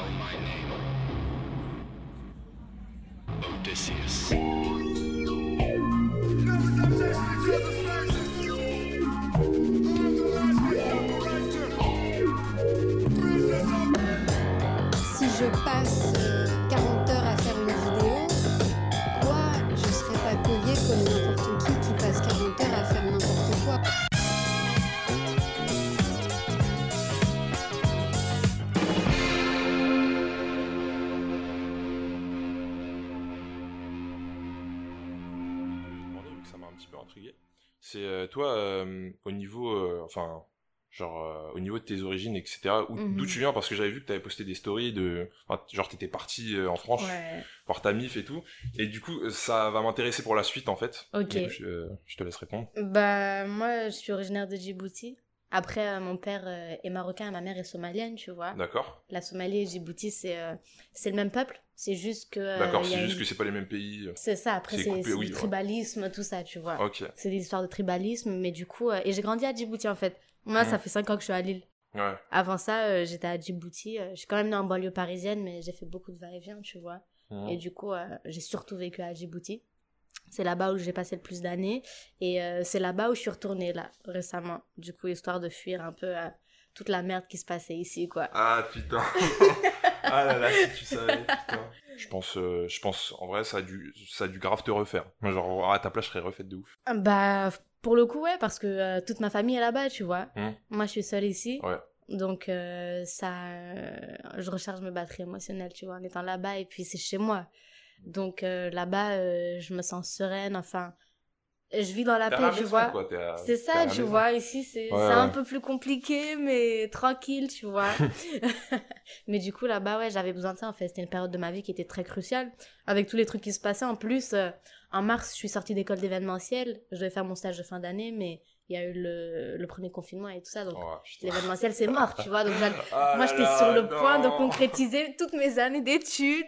tell my name. Odysseus. Toi, euh, au niveau, euh, enfin, genre, euh, au niveau de tes origines, etc., Mhm. d'où tu viens, parce que j'avais vu que t'avais posté des stories de, enfin, genre, t'étais parti en France Ouais. voir ta mif et tout, et du coup, ça va m'intéresser pour la suite, en fait. Ok. Du coup, je, je te laisse répondre. Bah, moi, je suis originaire de Djibouti. Après, euh, mon père euh, est marocain et ma mère est somalienne, tu vois. D'accord. La Somalie et Djibouti, c'est euh, c'est le même peuple. C'est juste que. D'accord, c'est juste une- que c'est pas les mêmes pays. C'est ça, après, c'est oui, ouais. tribalisme, tout ça, tu vois. Ok. C'est des histoires de tribalisme, mais du coup. et j'ai grandi à Djibouti, en fait. Moi, ça Mhm. fait 5 ans que je suis à Lille. Ouais. Avant ça, euh, j'étais à Djibouti. Je suis quand même née en banlieue parisienne, mais j'ai fait beaucoup de va-et-vient, tu vois. Mhm. Et du coup, euh, j'ai surtout vécu à Djibouti. C'est là-bas où j'ai passé le plus d'années. Et euh, c'est là-bas où je suis retournée, là, récemment. Du coup, histoire de fuir un peu euh, toute la merde qui se passait ici, quoi. Ah putain. ah là là, si tu savais, putain. Je pense, euh, je pense, en vrai, ça a dû, ça a dû grave te refaire. Moi, genre, à ta place, je serais refaite de ouf. Bah, pour le coup, ouais, parce que euh, toute ma famille est là-bas, tu vois. Mhm. Moi, je suis seule ici. Ouais. Donc, euh, ça, euh, je recharge mes batteries émotionnelles, tu vois, en étant là-bas. Et puis, c'est chez moi. Donc, euh, là-bas, euh, je me sens sereine. Enfin, je vis dans la paix, tu vois. C'est ça, tu vois. Ici, c'est Ouais, c'est ouais. un peu plus compliqué, mais tranquille, tu vois. mais du coup, là-bas, ouais, j'avais besoin de ça, en fait. C'était une période de ma vie qui était très cruciale, avec tous les trucs qui se passaient. En plus, euh, en mars, je suis sortie d'école d'événementiel. Je devais faire mon stage de fin d'année, mais il y a eu le, le premier confinement et tout ça. Donc, Oh, l'événementiel, c'est mort, tu vois. Donc, Ah moi, j'étais sur le point de concrétiser toutes mes années d'études.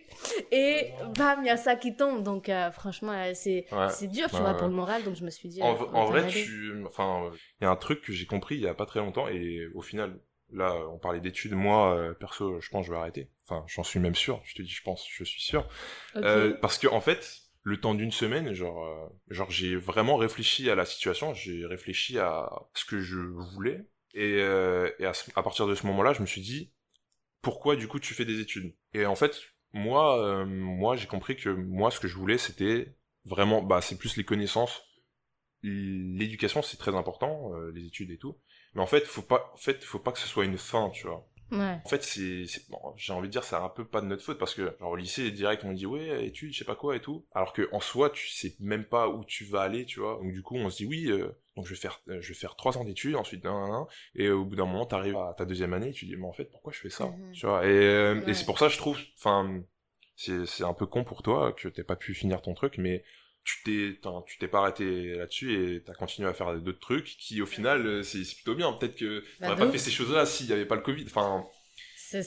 Et bam, il y a ça qui tombe. Donc, euh, franchement, euh, c'est Ouais. dur, tu Ouais, vois, ouais. pour le moral. Donc, je me suis dit. En, euh, en vrai, tu, enfin, il y a un truc que j'ai compris il y a pas très longtemps et au final, là, on parlait d'études. Moi, euh, perso, je pense que je vais arrêter. Enfin, j'en suis même sûr. Je te dis, je pense, je suis sûr. Euh, parce que en fait, le temps d'une semaine, genre, euh, genre j'ai vraiment réfléchi à la situation, j'ai réfléchi à ce que je voulais, et, euh, et à, partir de ce moment-là, je me suis dit, pourquoi du coup tu fais des études? Et en fait, moi, euh, moi, j'ai compris que moi, ce que je voulais, c'était vraiment, bah, c'est plus les connaissances, l'éducation, c'est très important, euh, les études et tout. Mais en fait, faut pas, en fait, faut pas que ce soit une fin, tu vois. Ouais. En fait, c'est, bon, j'ai envie de dire, c'est un peu pas de notre faute parce que, genre, au lycée, direct, on me dit, ouais, études, je sais pas quoi et tout. Alors que, en soi, tu sais même pas où tu vas aller, tu vois. Donc, du coup, on se dit, oui, euh, donc je vais faire, euh, je vais faire trois ans d'études, ensuite, nan, nan, nan. et au bout d'un moment, t'arrives à ta deuxième année, et tu dis, mais en fait, pourquoi je fais ça? Mhm. Tu vois. Et, euh, Ouais. et c'est pour ça, je trouve, enfin, c'est, c'est un peu con pour toi que t'aies pas pu finir ton truc, mais tu t'es, tu t'es pas arrêté là-dessus et t'as continué à faire d'autres trucs qui, au final, euh, c'est, plutôt bien. Peut-être que Bah, t'aurais pas fait ces choses-là s'il y avait pas le Covid. Enfin,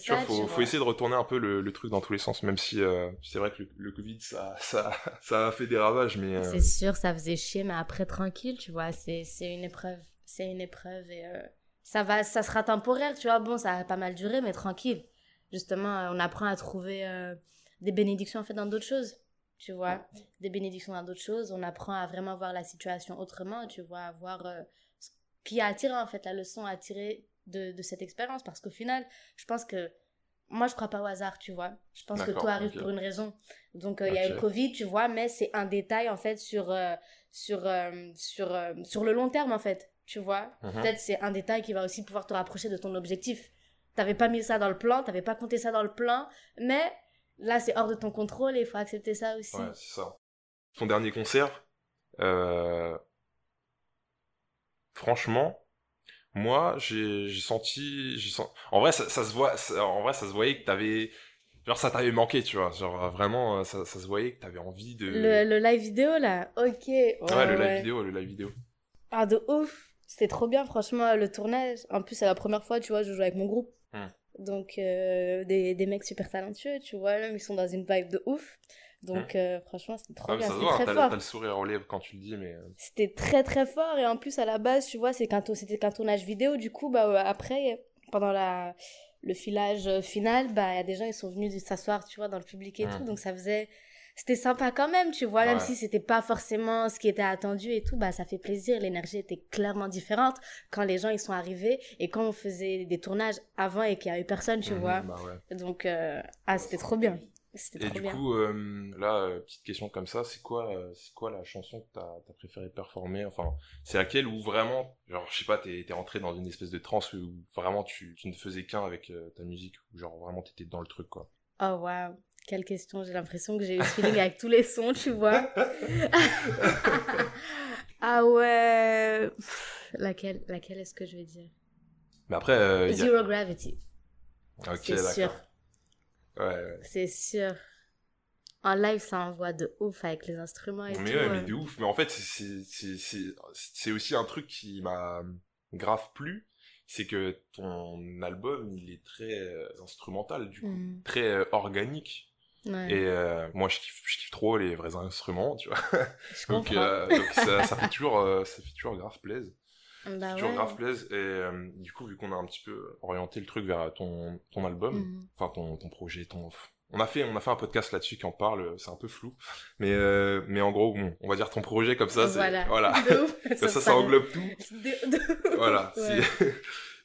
tu vois, faut, tu faut vois. essayer de retourner un peu le, le truc dans tous les sens, même si euh, c'est vrai que le, le Covid, ça, ça, ça a fait des ravages, mais... euh, C'est sûr, ça faisait chier, mais après, tranquille, tu vois, c'est c'est une épreuve. C'est une épreuve et euh, ça, va, ça sera temporaire, tu vois. Bon, ça a pas mal duré, mais tranquille. Justement, on apprend à trouver des bénédictions, en fait, dans d'autres choses, tu vois. Des bénédictions dans d'autres choses. On apprend à vraiment voir la situation autrement, tu vois, à voir euh, ce qui a attiré, en fait, la leçon à tirer de, de cette expérience. Parce qu'au final, je pense que moi, je crois pas au hasard, tu vois. Je pense que tout arrive pour une raison. Donc, euh, il y a eu le. Covid, tu vois, mais c'est un détail, en fait, sur, euh, sur, sur, sur le long terme, en fait. Tu vois mhm. Peut-être c'est un détail qui va aussi pouvoir te rapprocher de ton objectif. T'avais pas mis ça dans le plan, t'avais pas compté ça dans le plan, mais là, c'est hors de ton contrôle et il faut accepter ça aussi. Ouais, c'est ça. Ton dernier concert, euh, franchement, moi, j'ai senti, senti... En vrai, ça, ça se voit, ça- en vrai, ça se voyait que t'avais, genre, ça t'avait manqué, tu vois. Genre, vraiment, euh, ça, ça se voyait que t'avais envie de. Le, le live vidéo, là, ok. Ouais, ouais, le live ouais. vidéo, le live vidéo. Ah, de ouf. C'était trop bien, franchement, le tournage. En plus, c'est la première fois, tu vois, je joue avec mon groupe. Hmm. Donc, euh, des, des mecs super talentueux, tu vois, là, ils sont dans une vibe de ouf. Donc, euh, franchement, c'était trop mais bien, ça voit, hein, très fort. t'as le sourire aux lèvres quand tu le dis, mais. euh, C'était très très fort et en plus à la base tu vois qu'un c'était qu'un tournage vidéo du coup bah après pendant la le filage final, bah, il y a des gens, ils sont venus s'asseoir, tu vois, dans le public et Mm. tout. Donc, ça faisait. C'était sympa quand même, tu vois, même si c'était pas forcément ce qui était attendu et tout, bah, ça fait plaisir. L'énergie était clairement différente quand les gens, ils sont arrivés et quand on faisait des tournages avant et qu'il y a eu personne, tu Mhm, vois. bah ouais. Donc, euh, ah, c'était trop bien. Et du bien. coup, euh, là, euh, petite question comme ça, c'est quoi, euh, c'est quoi la chanson que t'as as préféré performer? Enfin, c'est laquelle où vraiment, genre, je sais pas, t'es rentré dans une espèce de transe où vraiment tu, tu ne faisais qu'un avec ta musique, ou genre vraiment t'étais dans le truc, quoi? Oh, waouh. Quelle question. J'ai l'impression que j'ai eu feeling avec tous les sons, tu vois. ah ouais. Pff, Laquelle, laquelle est-ce que je vais dire? Mais après, euh, a... Zero Gravity. Ok, c'est sûr. Ouais, ouais. C'est sûr. En live, ça envoie de ouf avec les instruments et Mais tout. ouais, mais euh. de ouf. Mais en fait, c'est- aussi un truc qui m'a grave plu, c'est que ton album, il est très euh, instrumental, du coup, Mhm. très euh, organique. Ouais, Et euh, moi, je kiffe, je kiffe trop les vrais instruments, tu vois. je Donc, comprends. euh, donc ça, ça fait toujours, euh, ça fait toujours grave plaise. bah toujours ouais. grave plaise. Et euh, du coup, vu qu'on a un petit peu orienté le truc vers ton, ton album, Mhm. enfin ton, ton projet, ton... On a, fait, on a fait un podcast là-dessus qui en parle, c'est un peu flou. Mais, mais en gros, bon, on va dire ton projet comme ça. c'est- Voilà. voilà. De ouf. Comme ça, ça englobe tout. De- de- Voilà. Ouais.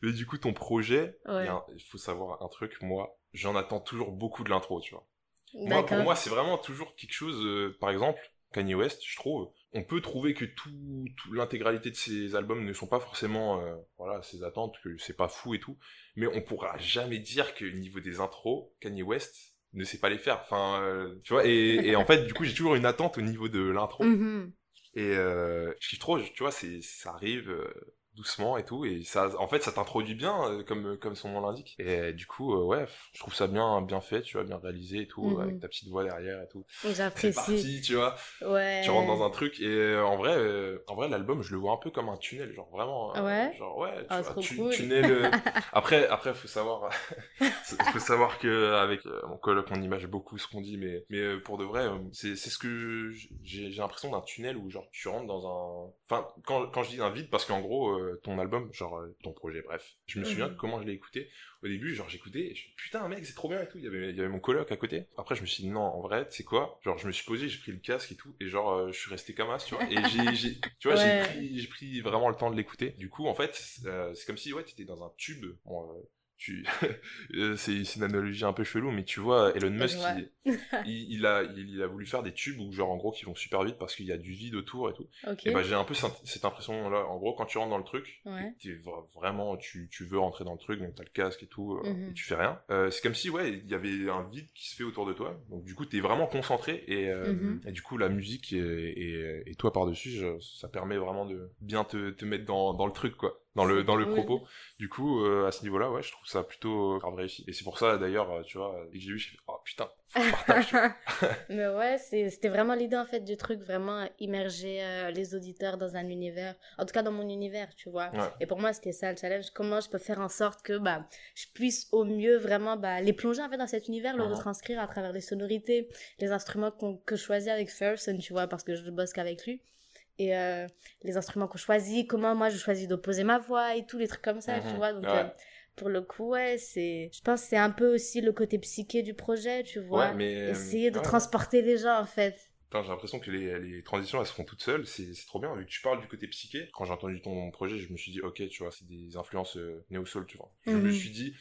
Mais du coup, ton projet, il faut savoir un truc, moi, j'en attends toujours beaucoup de l'intro, tu vois. Moi, pour moi, c'est vraiment toujours quelque chose, euh, par exemple, Kanye West, je trouve, on peut trouver que tout, tout- l'intégralité de ses albums ne sont pas forcément, euh, voilà, ses attentes, que c'est pas fou et tout, mais on pourra jamais dire que niveau des intros, Kanye West ne sait pas les faire. Enfin, euh, tu vois, et, et en fait, du coup, j'ai toujours une attente au niveau de l'intro. Mhm. Et euh, je kiffe trop, je- tu vois, c'est, ça arrive euh, doucement et tout, et ça, en fait, ça t'introduit bien, euh, comme, comme son nom l'indique. Et euh, du coup, euh, ouais, je trouve ça bien, bien fait, tu vois, bien réalisé et tout, avec ta petite voix derrière et tout. C'est J'apprécie. parti, tu vois, Ouais. tu rentres dans un truc, et euh, en vrai, euh, en vrai, l'album, je le vois un peu comme un tunnel, genre vraiment, euh, Ouais genre ouais, tu Ah, vois, trop tu- cool. tunnel. euh, après, après, faut savoir, faut savoir que avec euh, mon coloc, on image beaucoup ce qu'on dit, mais, mais euh, pour de vrai, euh, c'est, c'est ce que j'ai, j'ai l'impression d'un tunnel où genre tu rentres dans un, enfin, quand, quand je dis un vide, parce qu'en gros, euh, ton album, genre euh, ton projet, bref, je me souviens Mhm. de comment je l'ai écouté. Au début, genre j'écoutais, et je me putain mec, c'est trop bien et tout. Il y avait, il y avait mon coloc à côté. Après, je me suis dit non, en vrai, c'est quoi? Genre, je me suis posé, j'ai pris le casque et tout, et genre, euh, je suis resté comme as, tu vois. Et j'ai, tu vois, Ouais. j'ai pris, vraiment le temps de l'écouter. Du coup, en fait, c'est comme si ouais, t'étais dans un tube. Bon, tu, euh, c'est, une analogie un peu chelou, mais tu vois, Elon Musk, il, il, il a, il, a voulu faire des tubes où genre en gros qui vont super vite parce qu'il y a du vide autour et tout. Et bah j'ai un peu cette, impression là. En gros, quand tu rentres dans le truc, Ouais. t'es vra- vraiment, tu, tu veux rentrer dans le truc, donc t'as le casque et tout, euh, Mhm. et tu fais rien. Euh, c'est comme si ouais, il y avait un vide qui se fait autour de toi. Donc du coup, t'es vraiment concentré et, euh, Mhm. et du coup la musique et, et, et toi par dessus, ça permet vraiment de bien te, te mettre dans, dans le truc quoi, dans le dans le propos. Du coup, euh, à ce niveau-là, ouais, je trouve ça plutôt grave réussi. Et c'est pour ça d'ailleurs, euh, tu vois, dès que j'ai vu, j'ai fait oh putain, partage. Mais ouais, c'était vraiment l'idée en fait du truc, vraiment immerger euh, les auditeurs dans un univers, en tout cas dans mon univers, tu vois. Ouais. Et pour moi, c'était ça le challenge, comment je peux faire en sorte que bah, je puisse au mieux vraiment bah, les plonger en fait dans cet univers, le Mhm. retranscrire à travers les sonorités, les instruments que je choisis avec Ferguson, tu vois, parce que je bosse qu'avec lui. Et euh, les instruments qu'on choisit, comment moi je choisis d'opposer ma voix et tous les trucs comme ça, tu Mhm. vois. Donc, Ouais. euh, pour le coup, ouais, c'est. Je pense que c'est un peu aussi le côté psyché du projet, tu vois. Ouais, mais Essayer de ouais. transporter les gens, en fait. J'ai l'impression que les, les transitions elles se font toutes seules, c'est c'est trop bien. Vu que tu parles du côté psyché, quand j'ai entendu ton projet, je me suis dit, ok, tu vois, c'est des influences euh, néo-soul, tu vois. Je me Mhm. suis dit,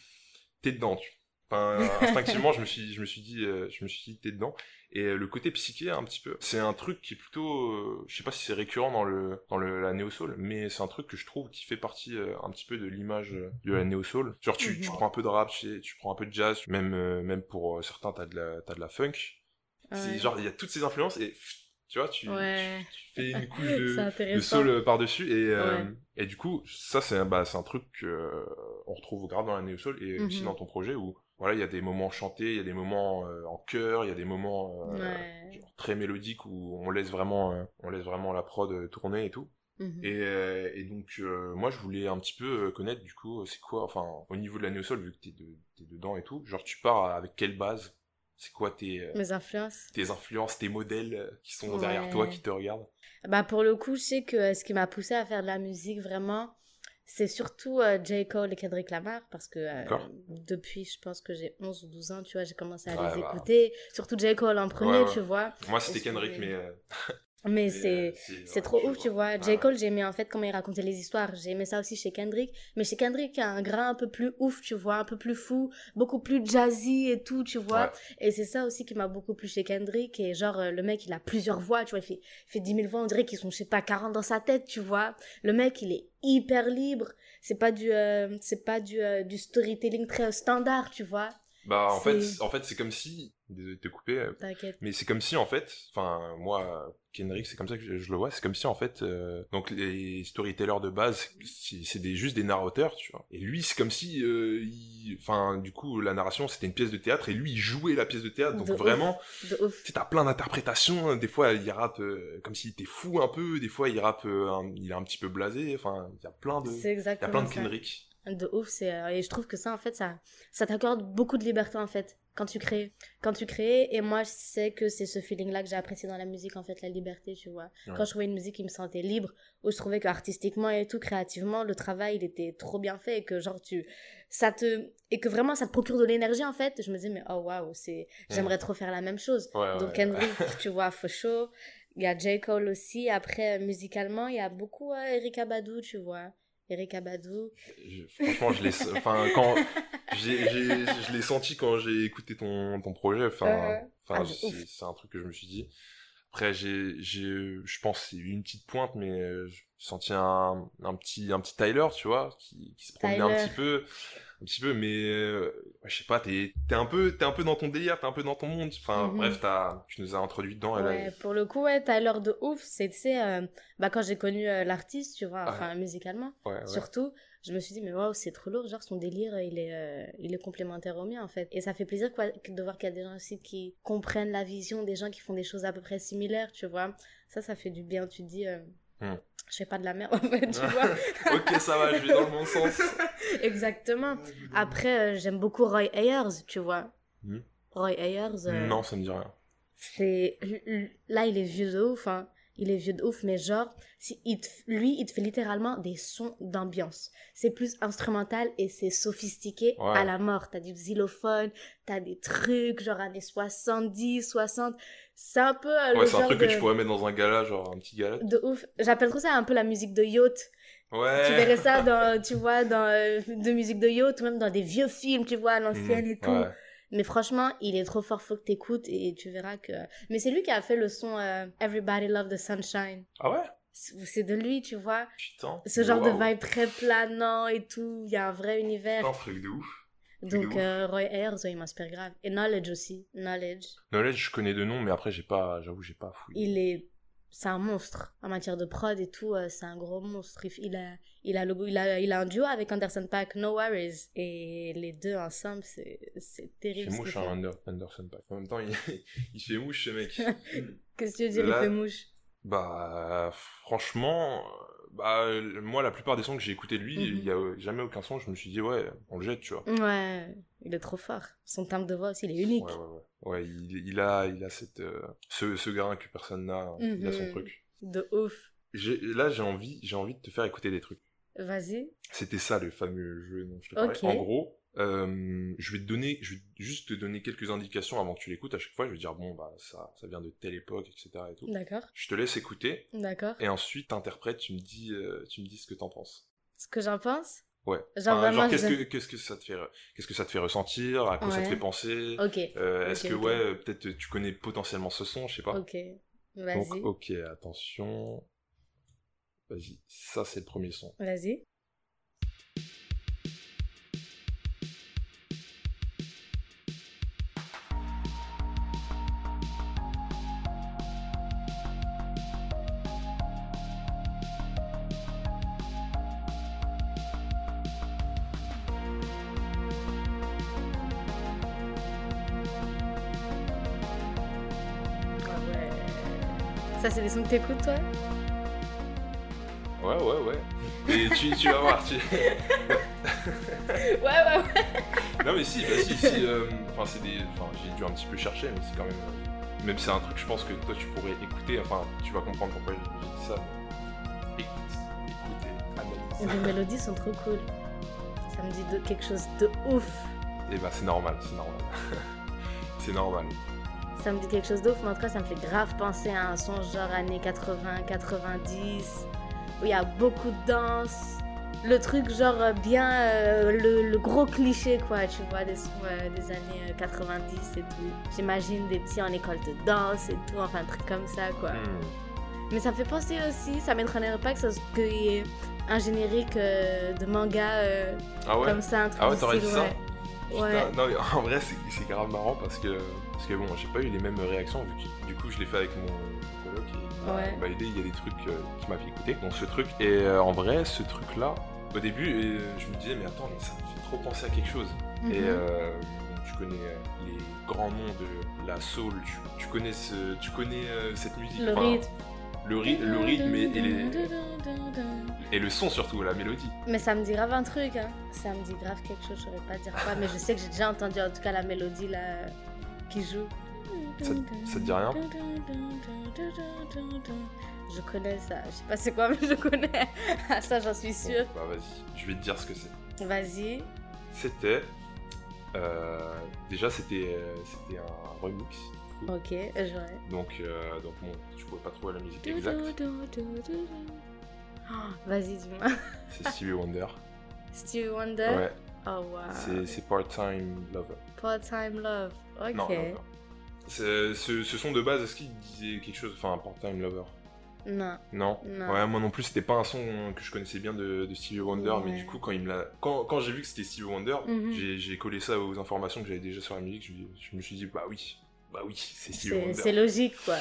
t'es dedans, tu Enfin, instinctivement, je me suis, je me suis dit, euh, je me suis dit, t'es dedans. Et euh, le côté psyché, un petit peu, c'est un truc qui est plutôt, euh, je sais pas si c'est récurrent dans le, dans le, la néo-soul, mais c'est un truc que je trouve qui fait partie euh, un petit peu de l'image euh, de la néo-soul. Genre, tu, tu Mhm. prends un peu de rap, tu, sais, tu prends un peu de jazz, même, euh, même pour euh, certains, t'as de la, t'as de la funk. C'est genre, il y a toutes ces influences et, tu vois, tu, Ouais. tu, tu fais une couche de, de soul euh, par-dessus et, euh, et du coup, ça, c'est un, bah, c'est un truc qu'on retrouve grave dans la néo-soul et aussi Mhm. dans ton projet où, voilà, il y a des moments chantés, il y a des moments euh, en chœur, il y a des moments euh, Ouais. genre très mélodiques où on laisse vraiment, euh, on laisse vraiment la prod tourner et tout. Mhm. Et, et donc, moi, je voulais un petit peu connaître, du coup, c'est quoi, enfin, au niveau de la néo-soul, vu que t'es, de, dedans et tout, genre, tu pars avec quelle base? C'est quoi tes, Mes influences. tes influences, tes modèles qui sont Ouais. derrière toi, qui te regardent? Bah, pour le coup, je sais que ce qui m'a poussé à faire de la musique, vraiment, c'est surtout euh, J. Cole et Kendrick Lamar parce que euh, depuis, je pense que j'ai 11 ou 12 ans, tu vois, j'ai commencé à Ouais, les bah. écouter. Surtout J. Cole en premier, Ouais, ouais. tu vois. Moi, c'était Kendrick, mais. euh, Mais c'est. euh, trop ouf, tu vois. J. Ouais, Cole, j'ai aimé en fait comment il racontait les histoires. J'ai aimé ça aussi chez Kendrick. Mais chez Kendrick, il y a un grain un peu plus ouf, tu vois, un peu plus fou, beaucoup plus jazzy et tout, tu vois. Ouais. Et c'est ça aussi qui m'a beaucoup plu chez Kendrick. Et genre, euh, le mec, il a plusieurs voix, tu vois. Il fait, il fait 10 000 voix, on dirait qu'ils sont, je sais pas, 40 dans sa tête, tu vois. Le mec, il est hyper libre. C'est pas du, euh, c'est pas du, euh, du storytelling très standard, tu vois. Bah, en fait, en fait c'est comme si. Désolé de te couper. euh, T'inquiète. Mais c'est comme si en fait, enfin moi, Kendrick, c'est comme ça que je, je le vois. C'est comme si en fait, euh, donc les storytellers de base, c'est des, juste des narrateurs, tu vois. Et lui, c'est comme si, euh, il- enfin, du coup, la narration c'était une pièce de théâtre et lui il jouait la pièce de théâtre. Donc De vraiment, tu t'as plein d'interprétations. Des fois, il rappe euh, comme s'il était fou un peu. Des fois, il rappe, un- il est un petit peu blasé. Enfin, il y a plein de, il C'est y a plein de ça. Kendrick. De ouf, c'est et je trouve que ça en fait ça ça t'accorde beaucoup de liberté en fait quand tu crées quand tu crées et moi je sais que c'est ce feeling là que j'ai apprécié dans la musique en fait la liberté tu vois. Ouais. quand je trouvais une musique qui me sentait libre où je trouvais que artistiquement et tout créativement le travail il était trop bien fait et que genre tu ça te et que vraiment ça te procure de l'énergie en fait je me disais mais oh waouh c'est j'aimerais trop faire la même chose. Ouais, donc ouais. Kendrick tu vois for sure il y a J. Cole aussi après euh, musicalement il y a beaucoup euh, Erika Badu tu vois Erika Badu Je- franchement, je l'ai, enfin, quand j'ai, j'ai- je l'ai senti quand j'ai écouté ton, ton projet. Enfin, Euh, enfin, ah, c'est, un truc que je me suis dit. Après, j'ai, j'ai, je pense c'est une petite pointe, mais j'ai senti un, un petit, un petit Tyler, tu vois, qui, qui se promenait un petit peu, un petit peu, mais euh, je sais pas, t'es, t'es un peu, t'es un peu dans ton délire, t'es un peu dans ton monde. Enfin, Mhm. bref, t'as, tu nous as introduit dedans. Ouais, pour le coup, ouais, Tyler de ouf, c'est, euh, bah, quand j'ai connu euh, l'artiste, tu vois, enfin, musicalement, ouais, ouais. surtout, je me suis dit, mais waouh, c'est trop lourd, genre, son délire, il est, il est complémentaire au mien, en fait. Et ça fait plaisir, quoi, de voir qu'il y a des gens aussi qui comprennent la vision, des gens qui font des choses à peu près similaires, tu vois. Ça, ça fait du bien, tu te dis, Hmm. je fais pas de la merde, en fait, tu vois. ok, ça va, je vais dans le bon sens. Exactement. Après, euh, j'aime beaucoup Roy Ayers, tu vois. Hmm. Roy Ayers. euh, Non, ça me dit rien. c'est là il est vieux de ouf hein. Il est vieux de ouf mais genre si il te- lui il te fait littéralement des sons d'ambiance c'est plus instrumental et c'est sophistiqué Ouais. à la mort t'as du xylophone t'as des trucs genre années 70 60 c'est un peu euh, Ouais, c'est un truc de, que tu pourrais mettre dans un gala, genre un petit gala. de ouf j'appelle trop ça un peu la musique de yacht Ouais. tu verrais ça dans tu vois dans euh, de musique de yacht ou même dans des vieux films tu vois à l'ancienne Mhm, et tout ouais. Mais franchement, il est trop fort, faut que t'écoutes et tu verras que. Mais c'est lui qui a fait le son euh, Everybody Love the Sunshine. Ah ouais? C'est de lui, tu vois. Putain. Ce genre de vibe très planant et tout. Il y a un vrai univers. Un truc de ouf. Donc euh, Roy Ayers, ouais, il m'inspire grave. Et Knowledge aussi. Knowledge. Knowledge, je connais de nom, mais après, j'ai pas, j'avoue, j'ai pas fouillé. Il est. C'est un monstre. En matière de prod et tout, euh, c'est un gros monstre. Il- Il a, il, a le, il, a, il a un duo avec Anderson Paak, No Worries. Et les deux ensemble, c'est c'est Il terrible. fait ce mouche, hein. Ander- Anderson Paak. En même temps, il, il fait mouche, ce mec. Qu'est-ce que tu veux dire, Là- il fait mouche? bah, franchement, bah, moi, la plupart des sons que j'ai écoutés de lui, il y a euh, jamais aucun son, je me suis dit, ouais, on le jette, tu vois. Ouais, il est trop fort. Son timbre de voix aussi, il est unique. Ouais, ouais, ouais. Ouais, il, il a, il a cette, euh, ce, ce grain que personne n'a. hein. Il a son Mhm. truc. De ouf. J'ai- Là, j'ai envie, j'ai envie de te faire écouter des trucs. Vas-y. C'était ça le fameux jeu dont je te parlais. Ok. En gros, euh, je vais te donner, je vais juste te donner quelques indications avant que tu l'écoutes. À chaque fois, je vais dire bon bah ça, ça vient de telle époque, etc. Et tout. D'accord. Je te laisse écouter D'accord. et ensuite t'interprètes. Tu me dis, euh, tu me dis ce que t'en penses. Ce que j'en pense Ouais. Genre Enfin, qu'est-ce je- que qu'est-ce que ça te fait, qu'est-ce que ça te fait ressentir, à quoi ça te fait penser. Ok. Euh, Est-ce que ouais, euh, peut-être tu connais potentiellement ce son, je sais pas. Ok. Donc Vas-y. ok, attention. Vas-y, ça c'est le premier son. Vas-y. T'écoutes, toi Ouais, ouais, ouais. Et tu, tu vas voir. Tu... Ouais, ouais, ouais. Non mais si, bah si, si. euh, Enfin, c'est des. Enfin, j'ai dû un petit peu chercher, mais c'est quand même. euh, Même c'est un truc, je pense que toi tu pourrais écouter. Enfin, tu vas comprendre pourquoi j'ai dit ça. mais Écoute, écoute et analyse. Les mélodies sont trop cool. Ça me dit de quelque chose de ouf. Et bah c'est normal, c'est normal. c'est normal. Ça me dit quelque chose ouf, mais en tout cas, ça me fait grave penser à un son genre années 80, 90, où il y a beaucoup de danse. Le truc genre euh, bien, euh, le, le gros cliché quoi, tu vois, des sons euh, des années euh, 90 et tout. J'imagine des petits en école de danse et tout, enfin un truc comme ça quoi. Hmm. Mais ça me fait penser aussi, ça m'étonnerait pas que ça qu'il y ait un générique euh, de manga euh, Ah ouais? comme ça, un truc Ah ouais, t'aurais dit ça? ouais. Putain, non, en vrai, c'est c'est grave marrant parce que, parce que bon, j'ai pas eu les mêmes réactions vu que du coup, je l'ai fait avec mon coloc et il m'a- Ouais. il m'a aidé. Il y a des trucs euh, qui m'a fait écouter. Donc, ce truc, et euh, en vrai, ce truc-là, au début, euh, je me disais, mais attends, mais ça me fait trop penser à quelque chose. Et Mhm. tu connais les grands noms de la soul, tu, tu connais, ce, tu connais cette musique. Le enfin, rythme. Le, ry- le rythme et, et les- et le son surtout, la mélodie. Mais ça me dit grave un truc, hein. Ça me dit grave quelque chose, je saurais pas dire quoi, mais je sais que j'ai déjà entendu en tout cas la mélodie là qui joue. Ça- ça te dit rien Je connais ça, je sais pas c'est quoi, mais je connais. Ah, ça, j'en suis sûre. Bon, bah vas-y, je vais te dire ce que c'est. Vas-y. C'était. euh, déjà, c'était euh, c'était un remix. Ok, j'aurais. Donc, euh, donc bon, tu pouvais pas trouver la musique exacte. Oh, Vas-y, dis-moi. C'est Stevie Wonder. Stevie Wonder? Ouais, Oh wow. c'est Part-Time Lover. Part-time love. Ok. Non, Ce, ce son de base, est-ce qu'il disait quelque chose Enfin, Part-Time Lover? Non. Non? Non. Ouais, moi non plus, c'était pas un son que je connaissais bien de, de Stevie Wonder, mais du coup, quand il me l'a, quand, quand j'ai vu que c'était Stevie Wonder, Mhm. j'ai- j'ai collé ça aux informations que j'avais déjà sur la musique. Je, me- je me suis dit, bah oui, bah oui, c'est Stevie C'est Wonder. c'est logique quoi.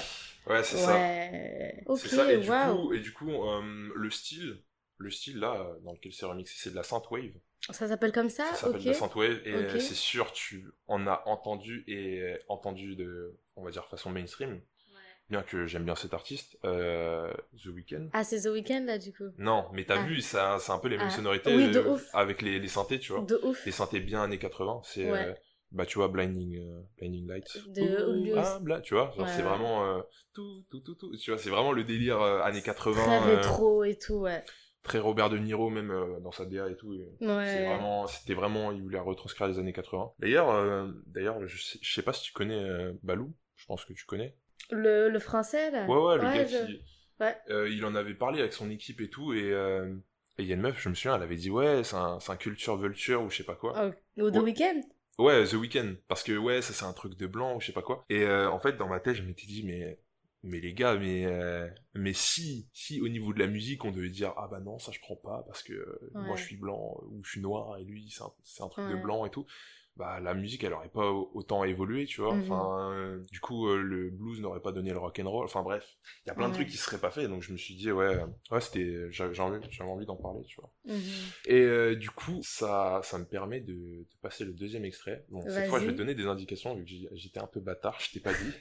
Ouais, c'est ça. Ouais. Ok, C'est ça. Et du coup, et du coup euh, le style, le style là, dans lequel c'est remixé, c'est de la synthwave. Ça s'appelle comme ça, Ça s'appelle ok. de la synthwave, et c'est sûr, tu en as entendu et entendu de, on va dire, façon mainstream. Bien que j'aime bien cet artiste, euh, The Weeknd. Ah, c'est The Weeknd là du coup. Non, mais t'as Ah. vu, ça, c'est un peu les mêmes Ah. sonorités Oui, de euh, ouf. avec les, les synthés, tu vois. De ouf. Les synthés bien années 80, c'est, Ouais. euh, bah tu vois, Blinding, euh, Blinding Lights. De ah, bla- tu vois, genre Ouais, c'est vraiment euh, tout, tout, tout, tout, tu vois, c'est vraiment le délire euh, années 80. Très euh, rétro et tout, ouais. Très Robert De Niro même euh, dans sa DA et tout. et C'est Ouais. vraiment, c'était vraiment, il voulait retranscrire les années 80. D'ailleurs, euh, d'ailleurs, je sais, je sais pas si tu connais euh, Balou. Je pense que tu connais. Le, le français là Ouais, ouais, le gars je- qui, Ouais. il en avait parlé avec son équipe et tout, et il y a une meuf, je me souviens, elle avait dit ouais, c'est un, c'est un culture vulture ou je sais pas quoi. Oh, Ou The Ouais. Weeknd? Ouais, The Weeknd, parce que ouais, ça c'est un truc de blanc ou je sais pas quoi. Et en fait, dans ma tête, je m'étais dit mais mais les gars, mais euh, mais si si au niveau de la musique, on devait dire ah bah non, ça je prends pas parce que euh, moi je suis blanc ou je suis noir et lui c'est un, truc de blanc et tout. Bah la musique elle aurait pas au- autant évolué, tu vois. Mhm. Enfin euh, du coup euh, le blues n'aurait pas donné le rock and roll. Enfin bref, il y a plein de trucs qui seraient pas faits donc je me suis dit ouais ouais, c'était j'avais j'ai envie j'avais envie d'en parler, tu vois. Mhm. Et euh, du coup, ça, ça me permet de, de passer le deuxième extrait. Bon, cette fois, je vais te donner des indications vu que j'étais un peu bâtard. Je t'ai pas dit.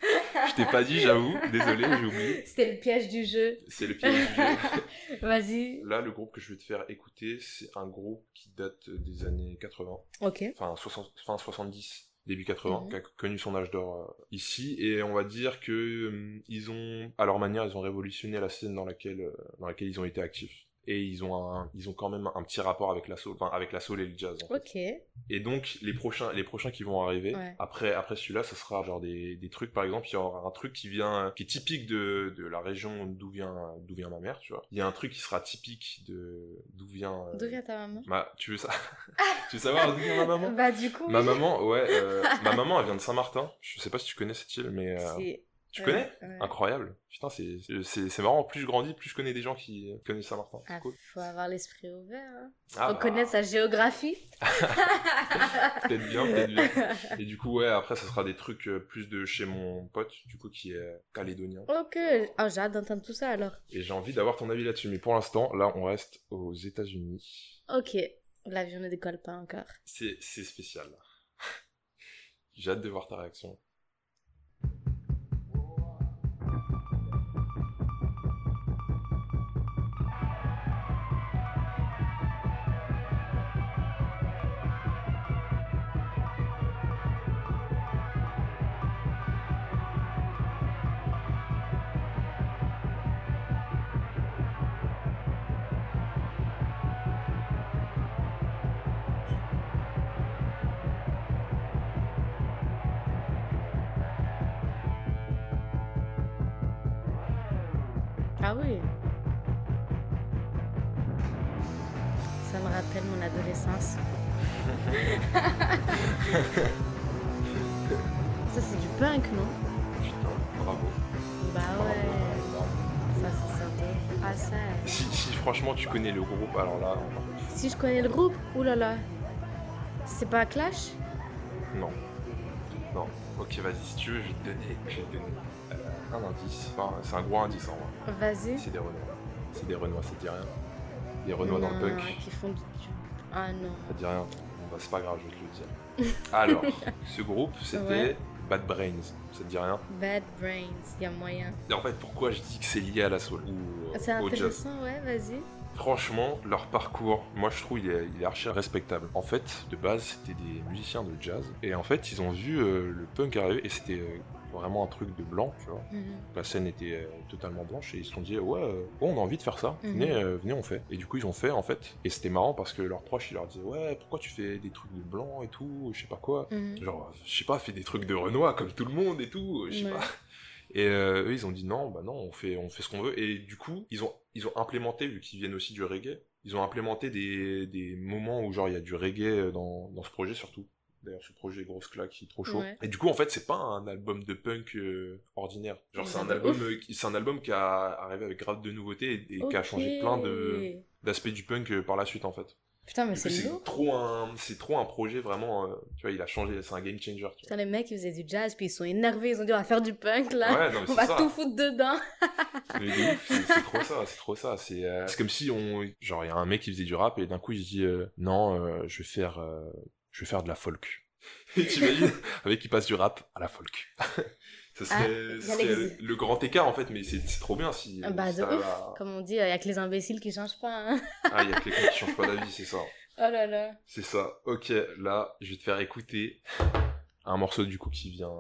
je t'ai pas dit, j'avoue. Désolé, j'ai oublié. C'était le piège du jeu. C'est le piège du jeu. Vas-y. Là, le groupe que je vais te faire écouter, c'est un groupe qui date des années 80, Ok. enfin 60, fin 70, début 80, Mhm. qui a connu son âge d'or euh, ici. Et on va dire que hum, ils ont, à leur manière, ils ont révolutionné la scène dans laquelle, euh, dans laquelle ils ont été actifs. Et ils ont un, ils ont quand même un petit rapport avec la soul, enfin avec la soul et le jazz. en fait. Ok. Et donc les prochains, les prochains qui vont arriver Ouais. après, après celui-là, ça sera genre des, des trucs. Par exemple, il y aura un truc qui vient, qui est typique de, de la région d'où vient, d'où vient ma mère, tu vois. Il y a un truc qui sera typique de d'où vient. euh, D'où vient ta maman? ma, tu veux ça Tu veux savoir d'où vient ma maman? Bah du coup. Ma oui. maman, ouais, euh, ma maman, elle vient de Saint-Martin. Je sais pas si tu connais cette île, mais euh, tu connais ouais. Incroyable. Putain, c'est marrant. Plus je grandis, plus je connais des gens qui connaissent Saint-Martin. Ah, cool. faut avoir l'esprit ouvert. Hein. Ah, Faut bah, sa géographie. peut-être bien, peut-être bien. Et du coup, ouais, après, ça sera des trucs euh, plus de chez mon pote, du coup, qui est calédonien. ok. Oh, j'ai hâte d'entendre tout ça alors. Et j'ai envie d'avoir ton avis là-dessus. Mais pour l'instant, là, on reste aux États-Unis. Ok. L'avion ne décolle pas encore. C'est spécial. j'ai hâte de voir ta réaction. Ça, c'est du punk, non? Putain, bravo. Bah ouais. Bravo. Ça, c'est sympa. Ah, ça. Si, si franchement tu connais le groupe, alors là, Si je connais le groupe, oulala. C'est pas Clash? Non. Non. Ok, vas-y, si tu veux, je vais te donner, je vais te donner euh, un indice. Enfin, c'est un gros indice en vrai. Vas-y. C'est des Renois. C'est des Renois, ça te dit rien? Des Renois dans le punk, Qui font du... Ah non. ça te dit rien? Bah, c'est pas grave, je vais te le dire. Alors, ce groupe, c'était Ouais. Bad Brains. Ça te dit rien? Bad Brains, y a moyen. Et en fait, pourquoi je dis que c'est lié à la soul ou euh, C'est au jazz? intéressant, ouais, vas-y. Franchement, leur parcours, moi je trouve il est, il est archi respectable. En fait, de base, c'était des musiciens de jazz. Et en fait, ils ont vu euh, le punk arriver et c'était euh, vraiment un truc de blanc, tu vois. Mhm. La scène était euh, totalement blanche et ils se sont dit, ouais, euh, bon, on a envie de faire ça. Mhm. Venez, euh, venez, on fait. Et du coup, ils ont fait en fait. Et c'était marrant parce que leurs proches, ils leur disaient, ouais, pourquoi tu fais des trucs de blanc et tout, je sais pas quoi. Mhm. Genre, je sais pas, fais des trucs de Renoir comme tout le monde et tout, je sais Ouais. pas. Et eux, ils ont dit non, bah non, on fait, on fait ce qu'on veut. Et du coup, ils ont, ils ont implémenté, vu qu'ils viennent aussi du reggae, ils ont implémenté des, des moments où genre il y a du reggae dans, dans ce projet surtout. D'ailleurs, ce projet grosse claque, il est trop chaud. Ouais. Et du coup, en fait, c'est pas un album de punk euh, ordinaire. Genre, c'est un album, euh, qui- c'est un album qui a arrivé avec grave de nouveautés et, et qui a changé plein de d'aspects du punk euh, par la suite, en fait. Putain, mais c'est trop un, c'est trop un projet vraiment. euh, tu vois, il a changé, c'est un game changer. Tu vois. Putain, les mecs, ils faisaient du jazz, puis ils sont énervés, ils ont dit on va faire du punk là. Ouais, non, mais on va ça. tout foutre dedans. C'est trop ça, c'est trop ça. C'est euh, comme si on, genre, il y a un mec qui faisait du rap et d'un coup il se dit euh, non, je vais faire, je vais faire de la folk. Et t'imagines, avec qui passe du rap à la folk. Ça serait, Ah, ça serait le grand écart en fait, mais c'est trop bien si. Ah bah, si de t'arrives ouf. à- Comme on dit, il y a que les imbéciles qui changent pas. Hein. Ah, il y a que les gens qui changent pas d'avis, c'est ça. Oh là là. C'est ça. Ok, là, je vais te faire écouter un morceau du coup qui vient,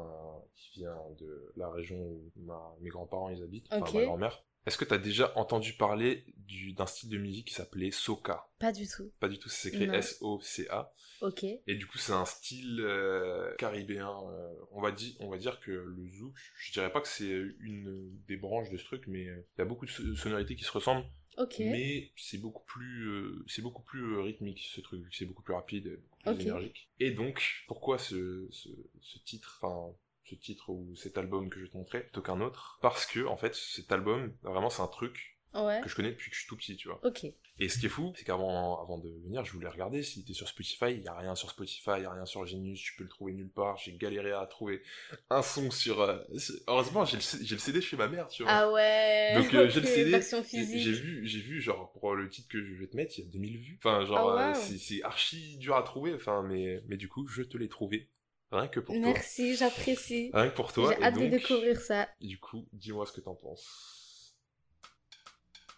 qui vient de la région où ma- mes grands-parents ils habitent, enfin Ok. ma grand-mère. Est-ce que t'as déjà entendu parler du- d'un style de musique qui s'appelait soca? Pas du tout. Pas du tout, c'est écrit. S-O-C-A. Ok. Et du coup, c'est un style euh, caribéen. euh, on, va dire, on va dire que le zouk, je dirais pas que c'est une des branches de ce truc, mais euh, il y a beaucoup de so- sonorités qui se ressemblent. Ok. Mais c'est beaucoup plus, euh, c'est beaucoup plus euh, rythmique ce truc, vu que c'est beaucoup plus rapide, beaucoup plus énergique. Et donc, pourquoi ce, ce, ce titre, enfin ce titre ou cet album que je vais te montrer plutôt qu'un autre Parce que en fait, cet album, vraiment, c'est un truc Ouais. que je connais depuis que je suis tout petit, tu vois. Ok. Et ce qui est fou, c'est qu'avant avant de venir, je voulais regarder s'il était sur Spotify. Il y a rien sur Spotify, il y a rien sur Genius, tu peux le trouver nulle part. J'ai galéré à trouver un son sur. euh, sur- Heureusement, j'ai le, CD chez ma mère, tu vois. Ah ouais. Donc euh, j'ai le CD, j'ai vu, j'ai vu genre pour le titre que je vais te mettre, il y a 2000 vues. Enfin genre Ah, euh, wow. c'est archi dur à trouver. Enfin mais mais du coup je te l'ai trouvé rien que pour Merci, j'apprécie. toi, rien que pour toi. J'ai hâte de découvrir ça. Du coup dis-moi ce que t'en penses.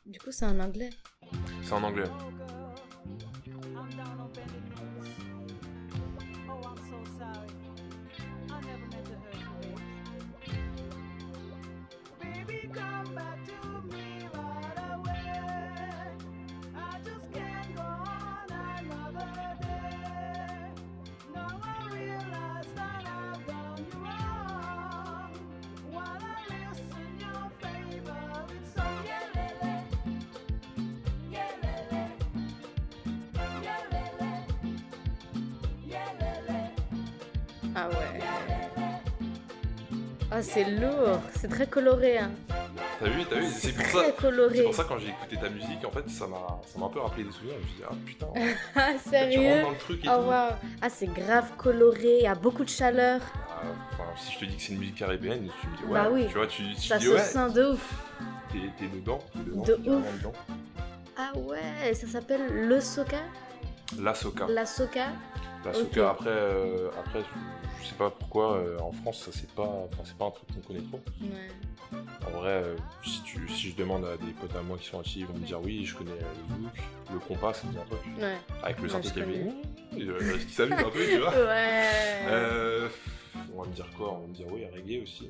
Du coup, c'est en anglais. C'est en anglais. Ah ouais. Ah, c'est lourd. C'est très coloré. Hein. T'as vu, t'as vu, c'est pour très ça. coloré. C'est pour ça quand j'ai écouté ta musique, en fait, ça m'a, ça m'a un peu rappelé des souvenirs. Je me suis dit, ah putain, Ah, sérieux dans le truc et Ah tout. Ah, c'est grave coloré. Il y a beaucoup de chaleur. Ah, Enfin, si je te dis que c'est une musique caribéenne, tu me dis ouais. Bah oui. Tu vois, tu, tu Ça dis se ouais, sent de ouf. t'es, t'es dedans, t'es dedans, De t'es ouf. dedans. Ah ouais, ça s'appelle le soca? La soca. La soca? La soca. Après, euh, après, pas pourquoi euh, en France, ça c'est pas, enfin c'est pas un truc qu'on connaît trop. Ouais. En vrai, euh, si tu, si je demande à des potes à moi qui sont actifs, ils vont me dire oui, je connais le zouk, le compas, ça me dit un truc. Ouais. Avec le synthé qui euh, ce qui s'amuse un peu, tu vois. Ouais. Euh, on va me dire quoi? On va me dire oui, reggae aussi.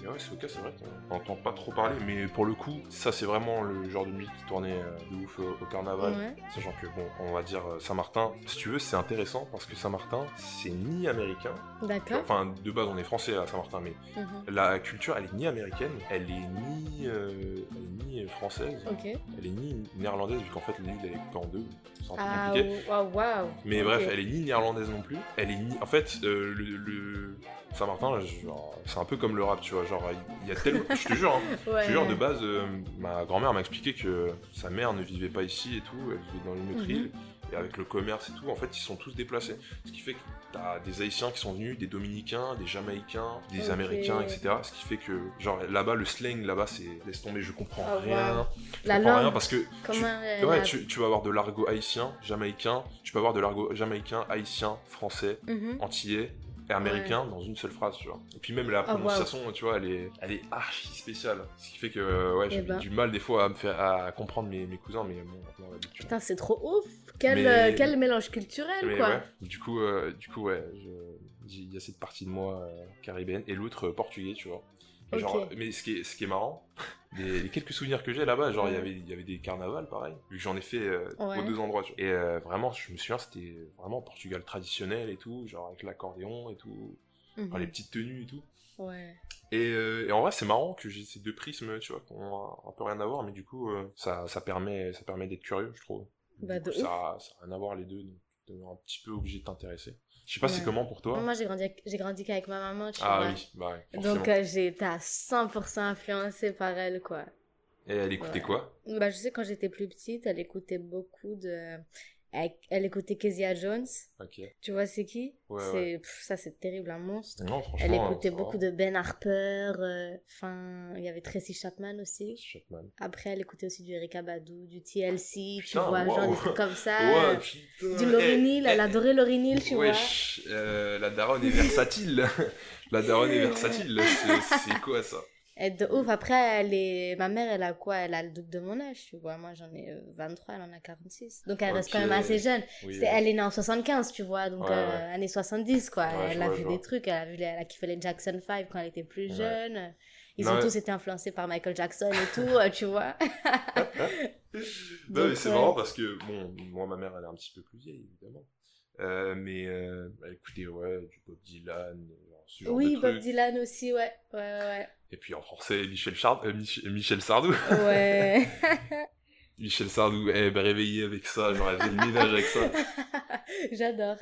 Mais, euh, Mais ouais, c'est ok, c'est vrai qu'on n'entend pas trop parler, mais pour le coup, ça c'est vraiment le genre de musique qui tournait euh, de ouf au, au carnaval. Ouais. Sachant que, bon, on va dire euh, Saint-Martin, si tu veux, c'est intéressant parce que Saint-Martin, c'est ni américain, D'accord. enfin de base on est français à Saint-Martin, mais Mhm. la culture elle est ni américaine, elle est ni, euh, elle est ni française, elle est ni néerlandaise, vu qu'en fait l'île elle est coupée en deux, c'est un peu Ah, compliqué. waouh, waouh. Mais bref, elle est ni néerlandaise non plus. Elle est ni. En fait, euh, le, le- Saint-Martin, c'est un peu comme le rap, tu vois. Genre, il y a tellement. je te jure, hein, Ouais. je te jure, de base, euh, ma grand-mère m'a expliqué que sa mère ne vivait pas ici et tout. Elle vivait dans une autre Mhm. île. Et avec le commerce et tout, en fait, ils sont tous déplacés. Ce qui fait que t'as des Haïtiens qui sont venus, des Dominicains, des Jamaïcains, des. Américains, etc. Ce qui fait que, genre, là-bas, le slang, là-bas, c'est laisse tomber, je comprends Ah, rien. wow. Je La comprends rien parce que tu- Ouais, tu vas avoir de l'argot haïtien, jamaïcain, tu peux avoir de l'argot jamaïcain, haïtien, français, Mhm. antillais américain dans une seule phrase, tu vois. Et puis même la Ah, wow. prononciation, tu vois, elle est, elle est archi spéciale. Ce qui fait que, ouais, j'ai Eh ben. du mal des fois à me faire, à comprendre mes, mes cousins, mais bon, maintenant on l'habitude. Putain, c'est trop ouf. Quel, Mais- euh, quel mélange culturel, Mais quoi. ouais, du coup, euh, du coup, ouais, je- j'ai- il y a cette partie de moi euh, caribéenne et l'autre euh, portugais, tu vois. Genre, mais ce qui est, ce qui est marrant, les, les quelques souvenirs que j'ai là-bas, genre il y Ouais. avait, il y avait des carnavals, pareil, vu que j'en ai fait euh, Ouais. aux deux endroits. tu vois. Et euh, vraiment, je me souviens, c'était vraiment Portugal traditionnel et tout, genre avec l'accordéon et tout, Mhm. enfin, les petites tenues et tout. Ouais. Et, euh, et en vrai, c'est marrant que j'ai ces deux prismes, tu vois, qui ont un, peu rien à voir, mais du coup, ça, ça permet, ça permet d'être curieux, je trouve. Bah, de ça, ça a rien à voir les deux, donc t'es un petit peu obligé de t'intéresser. Je sais pas c'est Ouais. comment pour toi. Moi, j'ai grandi, j'ai grandi qu'avec ma maman, tu ah vois. oui, bah ouais. Donc, euh, j'ai été à 100% influencée par elle, quoi. Et elle écoutait ouais. quoi? Bah, je sais, quand j'étais plus petite, elle écoutait beaucoup de... Elle, écoutait Kezia Jones. Tu vois, c'est qui? Ouais, c'est... ouais. pff, Ça, c'est terrible, un monstre. Non. Elle écoutait beaucoup de Ben Harper. euh, Enfin, il y avait Tracy Chapman aussi. Chapman. Après, elle écoutait aussi du Erika Badu, du TLC, tu vois, genre des trucs comme ça. Du Lauryn Eh, Hill, elle eh, adorait Lauryn Hill, tu vois. Euh, la daronne est versatile. la daronne est versatile. C'est quoi ça? De ouf. Après, elle est... ma mère, elle a quoi? Elle a le double de mon âge, tu vois. Moi, j'en ai euh, 23, elle en a 46. Donc, elle reste quand même assez jeune. Oui, Elle est née en 75, tu vois. Donc, Ouais, euh, ouais. années 70, quoi. Ouais, elle a vois, vu des trucs. Elle a, vu les- elle a kiffé les Jackson 5 quand elle était plus jeune. Ils Non, ont tous été influencés par Michael Jackson et tout, euh, tu vois. Non, Donc, mais c'est marrant parce que, bon, moi, ma mère, elle est un petit peu plus vieille, évidemment. Euh, mais euh, elle écoutait, ouais, du Bob Dylan, genre, ce genre Oui, de Bob trucs. Dylan aussi, ouais. Ouais, ouais. Et puis en français, Michel, Chard... euh, Mich- Michel Sardou. Ouais. Michel Sardou, elle est réveillée avec ça, elle faisait le ménage avec ça. J'adore.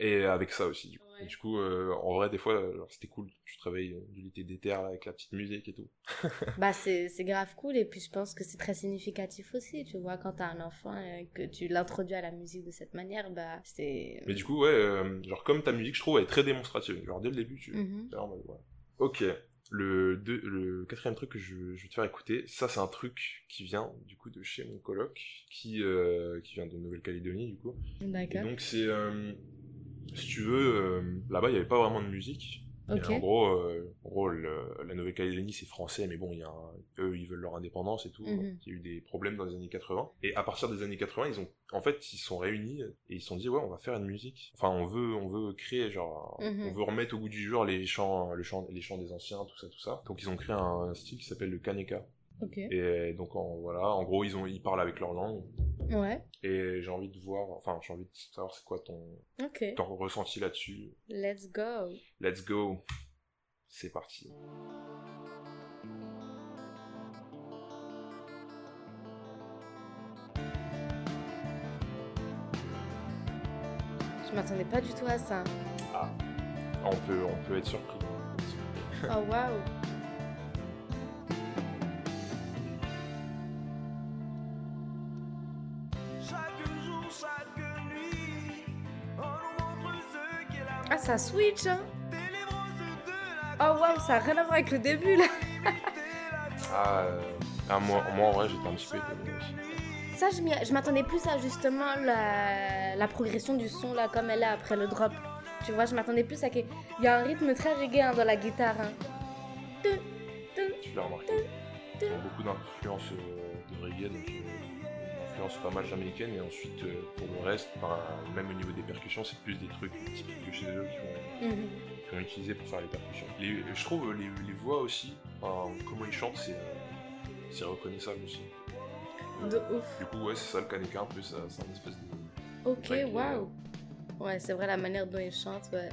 Et avec ça aussi, du coup. Ouais. Et du coup, euh, en vrai, des fois, euh, c'était cool. Tu te réveilles du lit d'éther avec la petite musique et tout. Bah, c'est grave cool. Et puis, je pense que c'est très significatif aussi, tu vois. Quand t'as un enfant et que tu l'introduis à la musique de cette manière, bah, c'est. Mais du coup, ouais, euh, genre comme ta musique, je trouve, elle est très démonstrative. Genre dès le début, tu. Ouais. Ok. Le, deux- le quatrième truc que je, je vais te faire écouter, ça c'est un truc qui vient du coup de chez mon coloc, qui, euh, qui vient de Nouvelle-Calédonie du coup. D'accord. donc c'est, euh, si tu veux, euh, là-bas il n'y avait pas vraiment de musique. En gros, euh, en gros le- la Nouvelle-Calédonie c'est français, mais bon, il y a un- eux ils veulent leur indépendance et tout. Mhm. Il y a eu des problèmes dans les années 80. Et à partir des années 80, ils ont, en fait, ils se sont réunis et ils se sont dit ouais, on va faire une musique. Enfin, on veut, on veut créer genre, Mhm. on veut remettre au goût du jour les chants, le chant, les chants des anciens, tout ça, tout ça. Donc ils ont créé un, style qui s'appelle le kaneka. Et donc en, voilà, en gros ils ont, ils parlent avec leur langue. Ouais. Et j'ai envie de voir, enfin j'ai envie de savoir c'est quoi ton, ressenti là-dessus. Let's go. Let's go. C'est parti. Je m'attendais pas du tout à ça. On peut, on peut être surpris. Oh waouh. Ça switch, hein. Oh waouh, ça a rien à voir avec le début là. Ah, euh, ah, moi, moi en vrai j'étais un petit peu étonné aussi. Ça, je m'attendais plus à justement la, la progression du son là, comme elle est après le drop. Tu vois, je m'attendais plus à qu'il y a un rythme très reggae hein, dans la guitare. hein. Tu- l'as remarqué. Ils ont beaucoup d'influence euh, de reggae, donc euh, une influences pas mal jamaïcaines et ensuite euh, pour le reste, même au niveau des percussions, c'est plus des trucs typiques de chez eux qui ont, Mhm. qui ont utilisé pour faire les percussions. Les- je trouve les, les voix aussi, comment ils chantent, c'est euh, c'est reconnaissable aussi. De ouf. Du coup, ouais, c'est ça le Kaneka un peu, c'est un espèce de. Ok, waouh. Ouais, c'est vrai la manière dont il chante, ouais.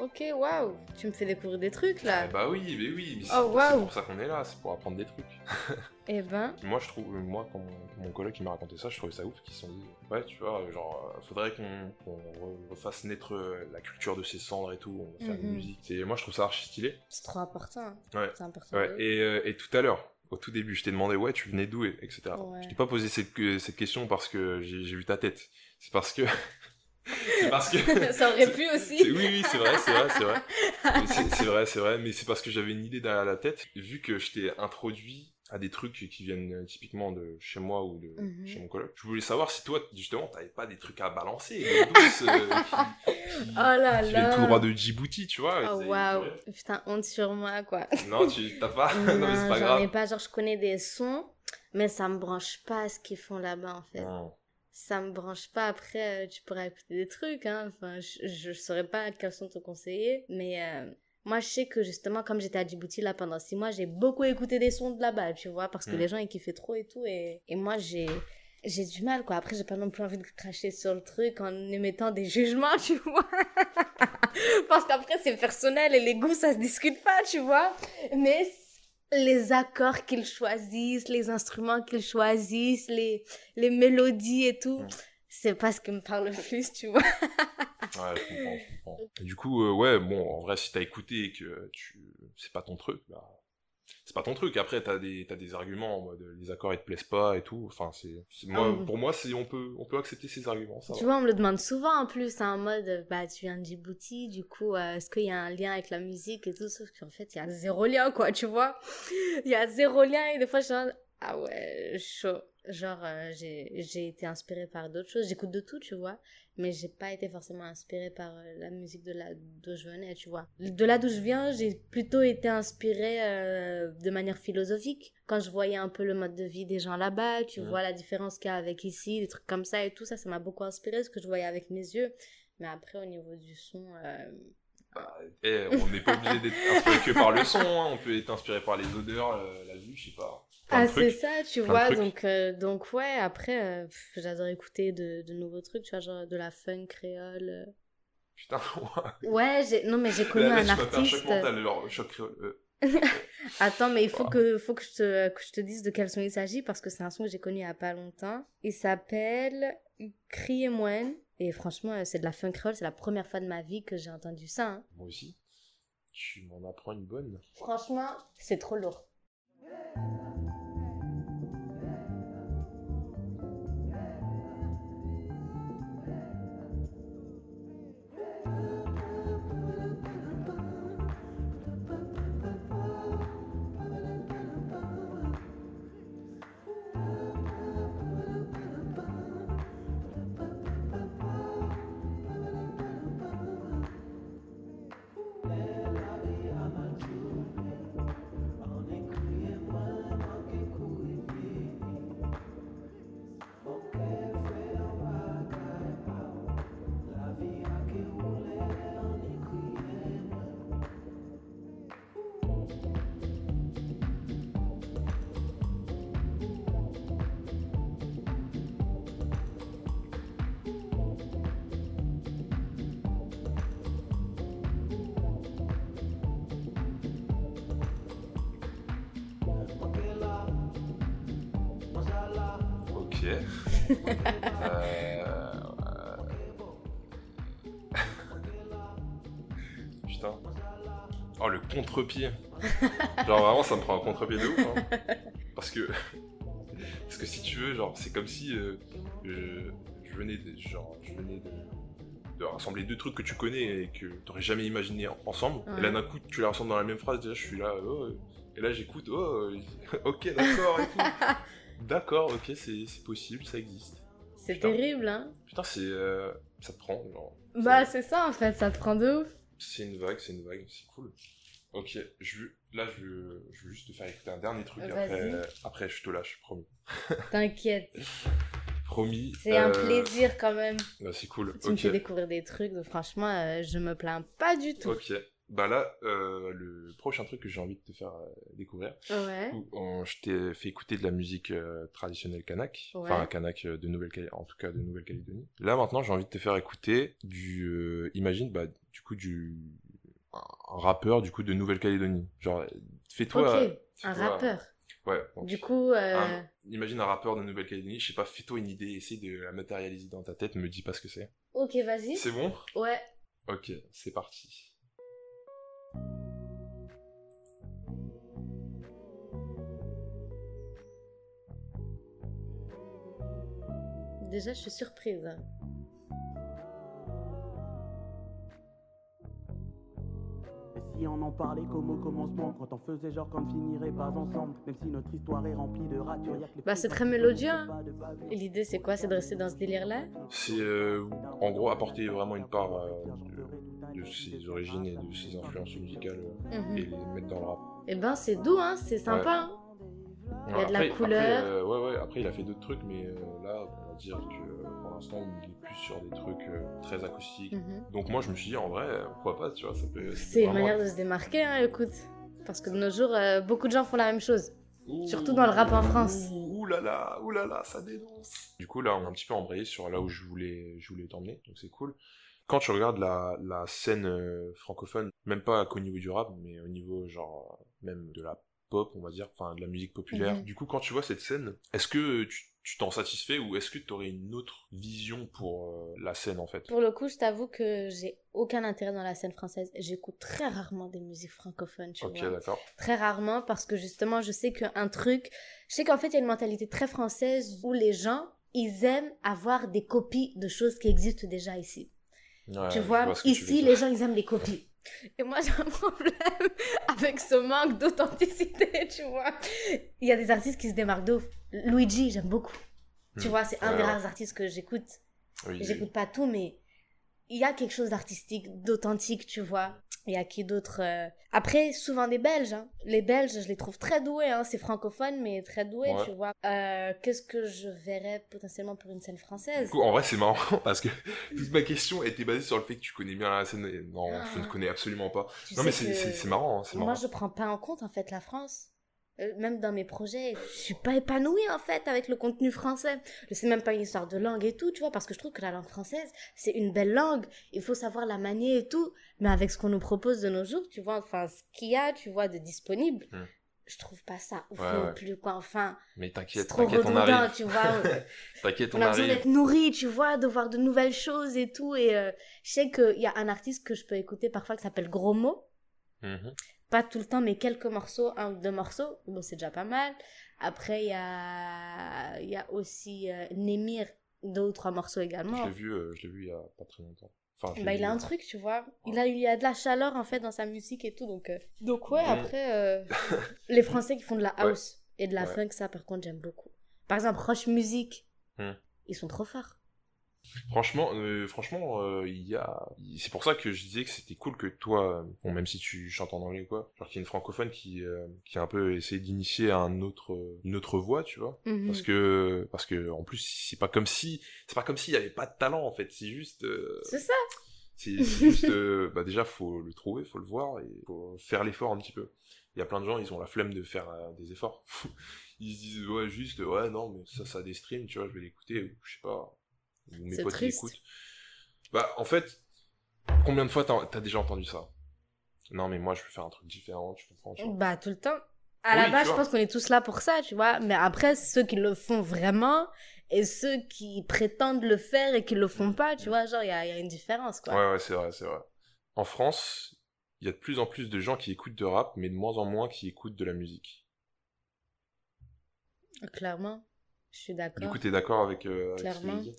Ok, waouh. Tu me fais découvrir des trucs là. Eh bah oui, mais oui, mais c'est Oh, c'est waouh. pour ça qu'on est là, c'est pour apprendre des trucs. Eh ben, Moi, je trouve, moi, quand mon, coloc il m'a raconté ça, je trouvais ça ouf qu'ils se sont dit, ouais, tu vois, genre, euh, faudrait qu'on qu'on re- refasse naître euh, la culture de ces cendres et tout, on va faire de la Mhm. musique. C'est- Moi, je trouve ça archi stylé. c'est trop important. hein. Ouais. C'est important. Ouais, de et, euh, et tout à l'heure, au tout début, je t'ai demandé, ouais, tu venais d'où, et- etc. Ouais. Je t'ai pas posé cette, que- cette question parce que j'ai vu ta tête. C'est parce que. c'est parce que. Ça aurait pu aussi. Oui, oui, c'est vrai, c'est vrai, c'est vrai. C'est vrai, c'est vrai, mais c'est parce que j'avais une idée derrière la tête. Vu que je t'ai introduit à des trucs qui viennent euh, typiquement de chez moi ou de Mhm. chez mon coloc, je voulais savoir si toi, justement, t'avais pas des trucs à balancer, douces euh, qui, qui, Oh là qui là. tout droit de Djibouti, tu vois. Oh waouh. Putain, honte sur moi quoi. Non, tu t'as pas. non, mais c'est non, pas j'en ai grave. pas. Genre, je connais des sons, mais ça me branche pas à ce qu'ils font là-bas en fait. Non. Ça me branche pas. Après, euh, tu pourrais écouter des trucs, hein. Enfin, je, je saurais pas quels sont te conseiller, mais. euh, Moi, je sais que justement, comme j'étais à Djibouti là pendant six mois, j'ai beaucoup écouté des sons de là-bas, tu vois, parce que Mm. les gens ils kiffaient trop et tout. Et, et moi, j'ai j'ai du mal, quoi. Après, j'ai pas non plus envie de cracher sur le truc en émettant des jugements, tu vois. parce qu'après, c'est personnel et les goûts, ça se discute pas, tu vois. Mais les accords qu'ils choisissent, les instruments qu'ils choisissent, les, les mélodies et tout, Mm. c'est pas ce qui me parle le plus, tu vois. Ouais, je comprends, je comprends. Et du coup, euh, ouais, bon, en vrai, si t'as écouté et que tu... c'est pas ton truc, bah, c'est pas ton truc. Après, t'as des, t'as des arguments en mode les accords ils te plaisent pas et tout. Enfin, c'est, moi, Ah oui. pour moi, c'est, on peut, on peut accepter ces arguments, ça Tu va. vois, on me le demande souvent en plus, hein, en mode, bah, tu viens de Djibouti, du coup, euh, est-ce qu'il y a un lien avec la musique et tout, sauf qu'en fait, il y a zéro lien, quoi, tu vois? Il y a zéro lien et des fois, je suis en mode, ah ouais, chaud. Genre, euh, j'ai j'ai été inspirée par d'autres choses, j'écoute de tout, tu vois, mais j'ai pas été forcément inspirée par euh, la musique de là d'où je venais, tu vois. De là d'où je viens, j'ai plutôt été inspirée euh, de manière philosophique. Quand je voyais un peu le mode de vie des gens là-bas, tu vois la différence qu'il y a avec ici, des trucs comme ça et tout, ça, ça m'a beaucoup inspiré, ce que je voyais avec mes yeux. Mais après, au niveau du son, euh, Bah, eh, on n'est pas obligé d'être inspiré que par le son, hein. on peut être inspiré par les odeurs, la vue, je sais pas. Ah, c'est ça, tu vois. Donc, euh, donc, ouais, après, euh, j'adore écouter de, de nouveaux trucs, tu vois, genre de la funk créole. euh. Putain, Ouais, j'ai... non, mais j'ai connu là, là, un artiste. mental, genre, choc créole. euh. Attends, mais il faut, Wow. que, faut que, je te, que je te dise de quel son il s'agit parce que c'est un son que j'ai connu il y a pas longtemps. Il s'appelle Criez-moi. Et franchement, c'est de la funk créole. C'est la première fois de ma vie que j'ai entendu ça. hein. Moi aussi. Tu m'en apprends une bonne. Franchement, c'est trop lourd. Euh, Putain. Oh, le contre-pied. Genre, vraiment, ça me prend un contre-pied de ouf. hein. Parce que. Parce que si tu veux, genre, c'est comme si euh, je, je venais de. Genre, je venais de. de rassembler deux trucs que tu connais et que t'aurais jamais imaginé en- ensemble. Et là, d'un coup, tu les rassembles dans la même phrase. Déjà, je suis là. oh, et là, j'écoute. Oh, ok, d'accord. et tout. D'accord, ok, c'est possible, ça existe. C'est terrible, hein. Putain, c'est. euh, ça te prend, genre. Bah, c'est ça en fait, ça te prend de ouf. C'est une vague, c'est une vague, c'est cool. Ok, je, là, je, je veux juste te faire écouter un dernier truc. Après, après, je te lâche, promis. T'inquiète. promis. C'est un euh, plaisir quand même. bah, c'est cool. Tu me Ok. fais découvrir des trucs, donc franchement, euh, je me plains pas du tout. Ok. Bah là, euh, le prochain truc que j'ai envie de te faire euh, découvrir, Ouais. où on- je t'ai fait écouter de la musique euh, traditionnelle kanak, Ouais. enfin kanak de Nouvelle en tout cas de Nouvelle-Calédonie. Là maintenant, j'ai envie de te faire écouter du, euh, imagine, bah du coup du un rappeur du coup de Nouvelle-Calédonie. Genre, fais-toi. ok, un rappeur. Ouais. donc, Du coup, un- imagine un rappeur de Nouvelle-Calédonie. Je sais pas, fais-toi une idée, essaie de la matérialiser dans ta tête. Me dis pas ce que c'est. ok, vas-y. C'est bon? Ouais. Ok, c'est parti. Déjà, je suis surprise. Et si on en parlait comme au commencement, quand on faisait genre qu'on ne finirait pas ensemble, même si notre histoire est remplie de ratures, y a que les Bah, c'est très qui mélodieux, hein. Et l'idée, c'est quoi C'est de rester dans ce délire-là C'est euh, en gros apporter vraiment une part euh, de, de ses origines et de ses influences musicales euh, Mhm. et les mettre dans le rap. Eh ben, c'est doux, hein, c'est sympa. hein. Il y a de la couleur. Après, euh, ouais, ouais, après il a fait d'autres trucs, mais euh, là, on va dire que pour l'instant, il est plus sur des trucs euh, très acoustiques. Mhm. Donc moi, je me suis dit, en vrai, pourquoi pas, tu vois, ça peut... C'est une manière de se démarquer, hein, écoute. Parce que de nos jours, beaucoup de gens font la même chose. Ouh, Surtout dans le rap en France. Ouh, ouh là là, ouh là là, ça dénonce. Du coup, là, on a un petit peu embrayé sur là où je voulais, je voulais t'emmener, donc c'est cool. Quand tu regardes la, la scène euh, francophone, même pas qu'au niveau du rap, mais au niveau genre même de la pop, on va dire, enfin de la musique populaire. Mhm. Du coup, quand tu vois cette scène, est-ce que tu tu t'en satisfais ou est-ce que tu aurais une autre vision pour euh, la scène en fait? Pour le coup, je t'avoue que j'ai aucun intérêt dans la scène française. J'écoute très rarement des musiques francophones, tu Ok, vois. d'accord. Très rarement parce que justement, je sais qu'un truc. Je sais qu'en fait, il y a une mentalité très française où les gens, ils aiment avoir des copies de choses qui existent déjà ici. Ouais, tu vois, ici, les gens, ils aiment les copies. Et moi, j'ai un problème avec ce manque d'authenticité, tu vois. Il y a des artistes qui se démarquent de ouf. Luigi, j'aime beaucoup. Tu Hmm. vois, c'est un des rares artistes que j'écoute. Oui, oui. J'écoute pas tout, mais il y a quelque chose d'artistique, d'authentique, tu vois. Il y a qui d'autre euh, Après, souvent des Belges. hein. Les Belges, je les trouve très doués. Hein. C'est francophone, mais très doués, Ouais. tu vois. Euh, Qu'est-ce que je verrais potentiellement pour une scène française? Du coup, en vrai, c'est marrant parce que toute ma question était basée sur le fait que tu connais bien la scène. et Non, je ne Ah. connais absolument pas. Tu Non, mais c'est que marrant. hein, Moi, je prends pas en compte, en fait, la France. Euh, Même dans mes projets, je suis pas épanouie, en fait, avec le contenu français. Je sais même pas une histoire de langue et tout, tu vois, parce que je trouve que la langue française, c'est une belle langue. Il faut savoir la manier et tout. Mais avec ce qu'on nous propose de nos jours, tu vois, enfin, ce qu'il y a, tu vois, de disponible, Hmm. je trouve pas ça ouf Ouais, non ouais. plus, quoi. Enfin, Mais t'inquiète, trop t'inquiète, on redondant, arrive. tu vois. T'inquiète, on, On a besoin d'être nourri, tu vois, de voir de nouvelles choses et tout. Et euh, je sais qu'il y a un artiste que je peux écouter parfois qui s'appelle Gros Mot. Mhm. Pas tout le temps, mais quelques morceaux, un ou deux morceaux. Bon, c'est déjà pas mal. Après, il y a, y a aussi euh, Némir, deux ou trois morceaux Je également. l'ai vu, euh, je l'ai vu il y a pas très longtemps. Enfin, je Bah, il a un truc, tu vois. Il a, il y a de la chaleur, en fait, dans sa musique et tout. Donc, euh, donc ouais, après, les Français qui font de la Ouais. house et de la funk, ça, par contre, j'aime beaucoup. Par exemple, Roche Music, Hmm. ils sont trop forts. Franchement, euh, franchement, euh, il y a. C'est pour ça que je disais que c'était cool que toi, euh, bon, même si tu chantes en anglais ou quoi, genre qu'il y ait une francophone qui, qui a un peu essayé d'initier un autre, une autre voix, tu vois. Mhm. Parce que, parce que, en plus, c'est pas comme si, c'est pas comme s'il y avait pas de talent en fait. C'est juste, C'est ça. c'est juste, bah déjà faut le trouver, faut le voir et faut faire l'effort un petit peu. Il y a plein de gens, ils ont la flemme de faire des efforts. ils se disent ouais juste ouais non mais ça ça a des streams, tu vois, je vais l'écouter ou je sais pas. Ou mes potes qui triste. l'écoutent. Bah en fait, combien de fois t'as as déjà entendu ça? Non mais moi je veux faire un truc différent, tu comprends tu. Bah, tout le temps. À Oui, la base, je pense qu'on est tous là pour ça, tu vois. Mais après, ceux qui le font vraiment et ceux qui prétendent le faire et qui le font pas, tu vois, genre, il y a, il y a une différence, quoi. Ouais ouais c'est vrai c'est vrai. En France, il y a de plus en plus de gens qui écoutent de rap, mais de moins en moins qui écoutent de la musique. Clairement, je suis Du d'accord. coup t'es d'accord avec, euh, avec ce que Clairement. je dis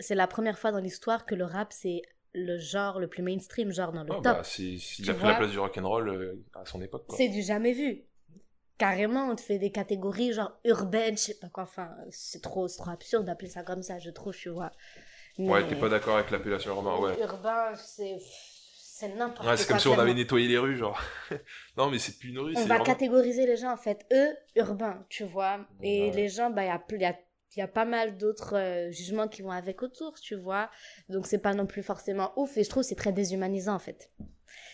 C'est la première fois dans l'histoire que le rap, c'est le genre le plus mainstream, genre dans le top. bah, c'est, il a pris vois? La place du rock'n'roll euh, à son époque. Quoi. C'est du jamais vu. Carrément, on te fait des catégories genre urbaine, je sais pas quoi. Enfin, c'est trop, c'est trop absurde d'appeler ça comme ça, je trouve, tu vois. Ouais, t'es pas d'accord avec l'appellation urbain, ouais. Urbain, c'est c'est n'importe quoi. Ouais, c'est comme si on avait nettoyé les rues, genre. non, mais c'est plus une rue, On va vraiment... catégoriser les gens en fait, eux, urbains, tu vois. Et Ouais. les gens, bah, il y a, y a il y a pas mal d'autres euh, jugements qui vont avec autour, tu vois. Donc c'est pas non plus forcément ouf et je trouve que c'est très déshumanisant en fait.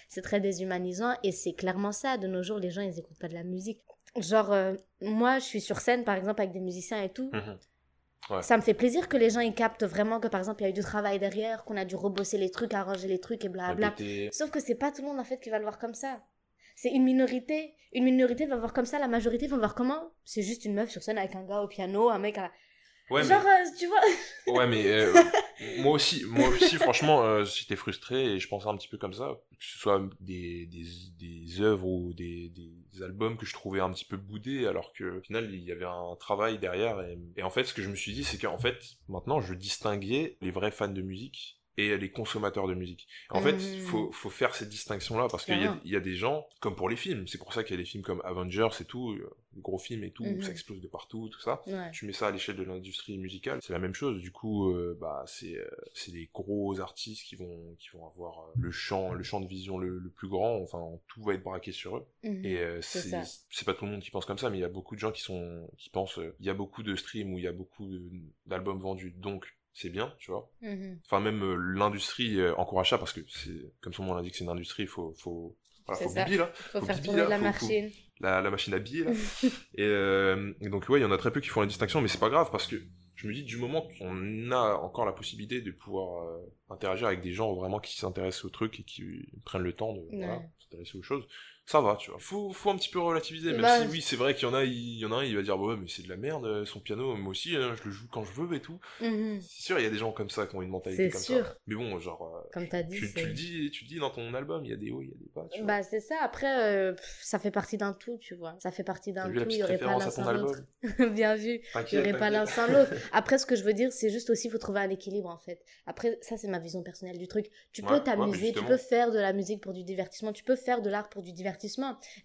C'est très déshumanisant et c'est clairement ça. De nos jours, les gens ils écoutent pas de la musique. Genre euh, moi je suis sur scène par exemple avec des musiciens et tout. Mhm. Ouais. Ça me fait plaisir que les gens ils captent vraiment que par exemple il y a eu du travail derrière, qu'on a dû rebosser les trucs, arranger les trucs et blabla. Répéter. Sauf que c'est pas tout le monde en fait qui va le voir comme ça. C'est une minorité. Une minorité va voir comme ça, la majorité va voir comment C'est juste une meuf sur scène avec un gars au piano, un mec à... Ouais, mais- Genre, euh, tu vois Ouais, mais euh, moi aussi, moi aussi, franchement, euh, j'étais frustré et je pensais un petit peu comme ça, que ce soit des, des, des œuvres ou des, des albums que je trouvais un petit peu boudés, alors que au final, il y avait un travail derrière. Et, et en fait, ce que je me suis dit, c'est qu'en fait, maintenant, je distinguais les vrais fans de musique et les consommateurs de musique. En fait, Mhm. faut, faut faire cette distinction-là, parce qu'il y il y a des gens, comme pour les films, c'est pour ça qu'il y a des films comme Avengers et tout, euh, gros films et tout, où Mhm. ça explose de partout, tout ça Ouais. tu mets ça à l'échelle de l'industrie musicale, c'est la même chose. Du coup, euh, bah c'est euh, des gros artistes qui vont qui vont avoir euh, le champ le champ de vision le, le plus grand. Enfin, tout va être braqué sur eux. Mhm. Et c'est pas tout le monde qui pense comme ça, mais il y a beaucoup de gens qui sont qui pensent. Il y a beaucoup de streams où il y a beaucoup d'albums vendus, donc c'est bien, tu vois. Mhm. Enfin, même euh, l'industrie euh, encourage ça parce que c'est comme son nom l'indique, c'est une industrie. Il faut faut voilà, faut bibi, là Faut Faut faire bibi, tourner là, la faut- faut- machine. la, la machine à billets là. et, euh, et donc ouais, il y en a très peu qui font la distinction, mais c'est pas grave parce que je me dis du moment qu'on a encore la possibilité de pouvoir interagir avec des gens vraiment qui s'intéressent au truc et qui prennent le temps de voilà, s'intéresser aux choses, ça va, tu vois. Faut, faut un petit peu relativiser, même Bah, si oui, c'est vrai qu'il y en a, il y en a un, il va dire ouais, mais c'est de la merde, euh, son piano, moi aussi, hein, je le joue quand je veux et tout. Mhm. C'est sûr, il y a des gens comme ça qui ont une mentalité C'est comme sûr. ça. Mais bon, genre, euh, Comme t'as dit. tu, le dis, tu le dis dans ton album, il y a des hauts, il y a des bas. Tu vois. Bah c'est ça, après euh, pff, ça fait partie d'un tout, tu vois. Ça fait partie d'un tout, il y petite aurait pas référence l'un à ton sans album? L'autre. Bien vu. Il n'y aurait pas l'un sans l'autre. Après, ce que je veux dire, c'est juste aussi, il faut trouver un équilibre, en fait. Après, ça, c'est ma vision personnelle du truc. Tu Ouais, peux ouais, t'amuser, tu peux faire de la musique pour du divertissement, tu peux faire de l'art pour du divertissement,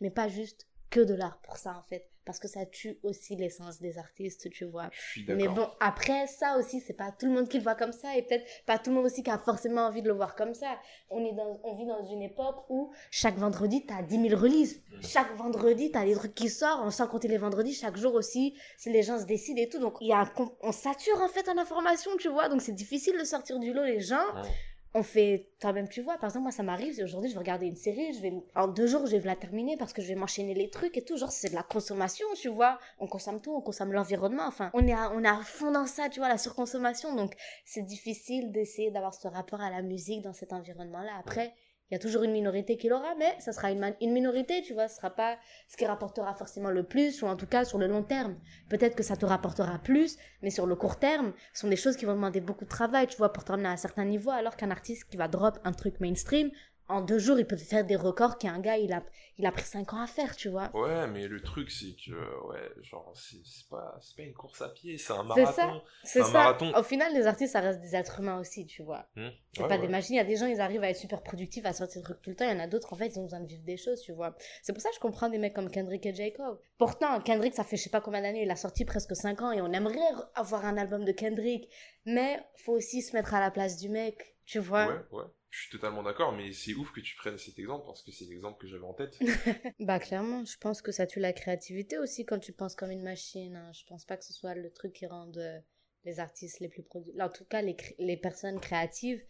mais pas juste que de l'art pour ça, en fait. Parce que ça tue aussi l'essence des artistes, tu vois. Je suis Mais bon, après, ça aussi, c'est pas tout le monde qui le voit comme ça, et peut-être pas tout le monde aussi qui a forcément envie de le voir comme ça. On, est dans, on vit dans une époque où chaque vendredi, t'as 10 000 releases. Mm. Chaque vendredi, t'as des trucs qui sortent, sans compter les vendredis, chaque jour aussi, si les gens se décident et tout. Donc, il y a on sature en fait en information, tu vois, donc c'est difficile de sortir du lot les gens. Ouais. On fait, toi-même, tu vois, par exemple, moi, ça m'arrive, aujourd'hui, je vais regarder une série, je vais, en deux jours, je vais la terminer parce que je vais m'enchaîner les trucs et tout. Genre, c'est de la consommation, tu vois. On consomme tout, on consomme l'environnement. Enfin, on est, on est à fond dans ça, tu vois, la surconsommation. Donc, c'est difficile d'essayer d'avoir ce rapport à la musique dans cet environnement-là. Après, il y a toujours une minorité qui l'aura, mais ça sera une, minorité, tu vois. Ce sera pas ce qui rapportera forcément le plus, ou en tout cas sur le long terme. Peut-être que ça te rapportera plus, mais sur le court terme, ce sont des choses qui vont demander beaucoup de travail, tu vois, pour t'emmener à un certain niveau, alors qu'un artiste qui va drop un truc mainstream, en deux jours, il peut faire des records qu'un gars, il a, il a pris cinq ans à faire, tu vois. Ouais, mais le truc, c'est que, ouais, genre, c'est c'est pas, c'est pas une course à pied, c'est un C'est marathon. ça. C'est ça. marathon. Au final, les artistes, ça reste des êtres humains aussi, tu vois. Hmm. C'est Ouais, pas ouais. des machines. Il y a des gens, ils arrivent à être super productifs, à sortir des trucs tout le temps. Il y en a d'autres, en fait, ils ont besoin de vivre des choses, tu vois. C'est pour ça que je comprends des mecs comme Kendrick et Jacob. Pourtant, Kendrick, ça fait je sais pas combien d'années, il a sorti presque 5 ans et on aimerait avoir un album de Kendrick. Mais faut aussi se mettre à la place du mec, tu vois. Ouais, ouais. Je suis totalement d'accord, mais c'est ouf que tu prennes cet exemple parce que c'est l'exemple que j'avais en tête. Bah clairement, je pense que ça tue la créativité aussi quand tu penses comme une machine. hein. Je pense pas que ce soit le truc qui rende euh, les artistes les plus productifs. En tout cas, les, les personnes créatives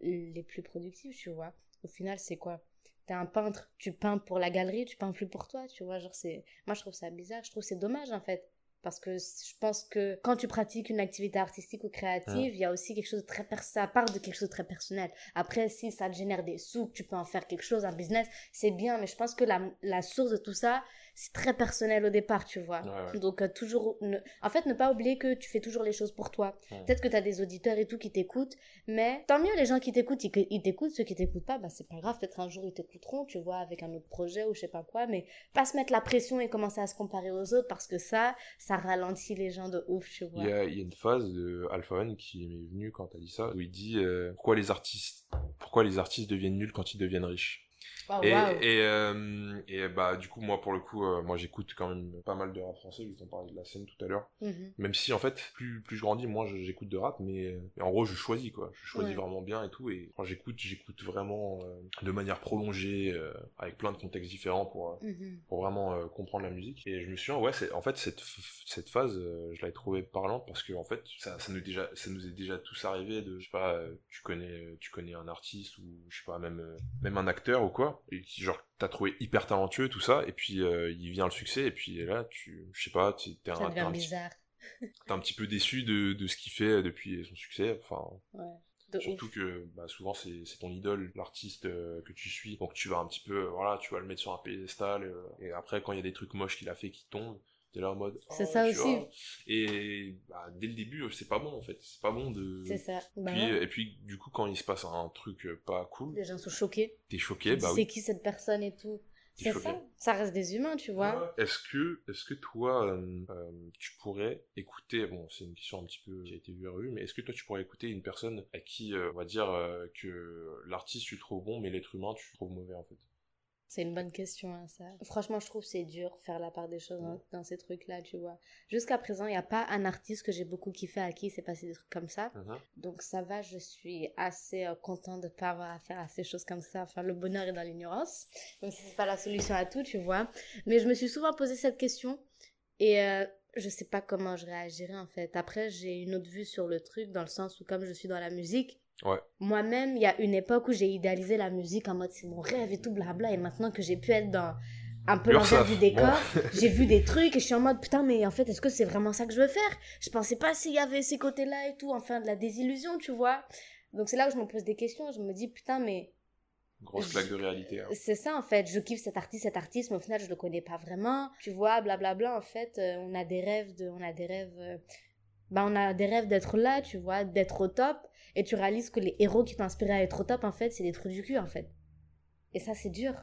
les plus productives, tu vois. Au final, c'est quoi? T'es un peintre, tu peins pour la galerie, tu peins plus pour toi, tu vois. Genre, c'est... Moi, je trouve ça bizarre, je trouve c'est dommage en fait. Parce que je pense que quand tu pratiques une activité artistique ou créative, il y a aussi quelque chose de très ça part de quelque chose de très personnel. Après, si ça te génère des sous, que tu peux en faire quelque chose, un business, c'est bien. Mais je pense que la, la source de tout ça, c'est très personnel au départ, tu vois. Ouais, ouais. Donc, euh, toujours. ne- En fait, ne pas oublier que tu fais toujours les choses pour toi. Ouais. Peut-être que tu as des auditeurs et tout qui t'écoutent, mais tant mieux les gens qui t'écoutent, ils, ils t'écoutent. Ceux qui t'écoutent pas, bah, c'est pas grave. Peut-être un jour ils t'écouteront, tu vois, avec un autre projet ou je sais pas quoi. Mais pas se mettre la pression et commencer à se comparer aux autres parce que ça, ça ralentit les gens de ouf, tu vois. Il y a, il y a une phase de Alpha One qui m'est venue quand t'as dit ça, où il dit euh, pourquoi les artistes, pourquoi les artistes deviennent nuls quand ils deviennent riches? Et, euh, et bah du coup moi pour le coup euh, moi j'écoute quand même pas mal de rap français, je vous en parlais de la scène tout à l'heure. Mhm. Même si en fait plus plus je grandis, moins je- j'écoute de rap, mais, mais en gros je choisis quoi. Je choisis Ouais. vraiment bien et tout. Et quand j'écoute, j'écoute vraiment euh, de manière prolongée, euh, avec plein de contextes différents pour euh, Mhm. pour vraiment euh, comprendre la musique. Et je me suis dit, ouais, c'est, en fait, cette, cette phase, euh, je l'avais trouvée parlante parce que, en fait, ça, ça, nous déjà, ça nous est déjà tous arrivé de, je sais pas, euh, tu connais, tu connais un artiste ou, je sais pas, même, euh, même un acteur ou quoi, et qui, genre, t'as trouvé hyper talentueux, tout ça, et puis, euh, il vient le succès, et puis là, tu, je sais pas, t'es, Ça un, un, petit, bizarre. t'es un petit peu déçu de, de ce qu'il fait depuis son succès, enfin, Ouais. Surtout que bah, souvent c'est c'est ton idole, l'artiste euh, que tu suis, donc tu vas un petit peu, euh, voilà, tu vas le mettre sur un pédestal, euh, et après quand il y a des trucs moches qu'il a fait qui tombent, t'es là en mode. C'est oh, ça aussi. vois. Et bah, dès le début, c'est pas bon en fait, c'est pas bon de. C'est ça. Bah Puis, ouais. Et puis du coup, quand il se passe un truc euh, pas cool, Les gens sont choqués. t'es choqué, bah c'est oui. qui cette personne et tout. C'est ça. Ça reste des humains, tu vois. Est-ce que, est-ce que toi, euh, euh, tu pourrais écouter, bon, c'est une question un petit peu qui a été vue à revue, mais est-ce que toi, tu pourrais écouter une personne à qui, euh, on va dire, euh, que l'artiste, tu le trouves bon, mais l'être humain, tu le trouves mauvais, en fait? C'est une bonne question, hein, ça. Franchement, je trouve que c'est dur faire la part des choses dans, dans ces trucs-là, tu vois. Jusqu'à présent, il n'y a pas un artiste que j'ai beaucoup kiffé à qui s'est passé des trucs comme ça. Mhm. Donc ça va, je suis assez euh, contente de ne pas avoir affaire à ces choses comme ça. Enfin, le bonheur est dans l'ignorance, même si c'est pas la solution à tout, tu vois. Mais je me suis souvent posé cette question et euh, je sais pas comment je réagirais en fait. Après, j'ai une autre vue sur le truc dans le sens où comme je suis dans la musique, Ouais. moi-même, il y a une époque où j'ai idéalisé la musique en mode c'est mon rêve et tout blabla et maintenant que j'ai pu être dans un peu l'envers du décor, j'ai vu des trucs et je suis en mode putain mais en fait est-ce que c'est vraiment ça que je veux faire? Je pensais pas s'il y avait ces côtés-là et tout, enfin de la désillusion, tu vois. Donc c'est là où je me pose des questions, je me dis putain mais Grosse claque de réalité. hein. c'est ça en fait, je kiffe cet artiste, cet artiste, mais au final je le connais pas vraiment. Tu vois, blablabla, en fait, euh, on a des rêves de, on a des rêves, bah on a des rêves d'être là, tu vois, d'être au top, et tu réalises que les héros qui t'ont inspiré à être au top, en fait, c'est des trous du cul, en fait. Et ça c'est dur.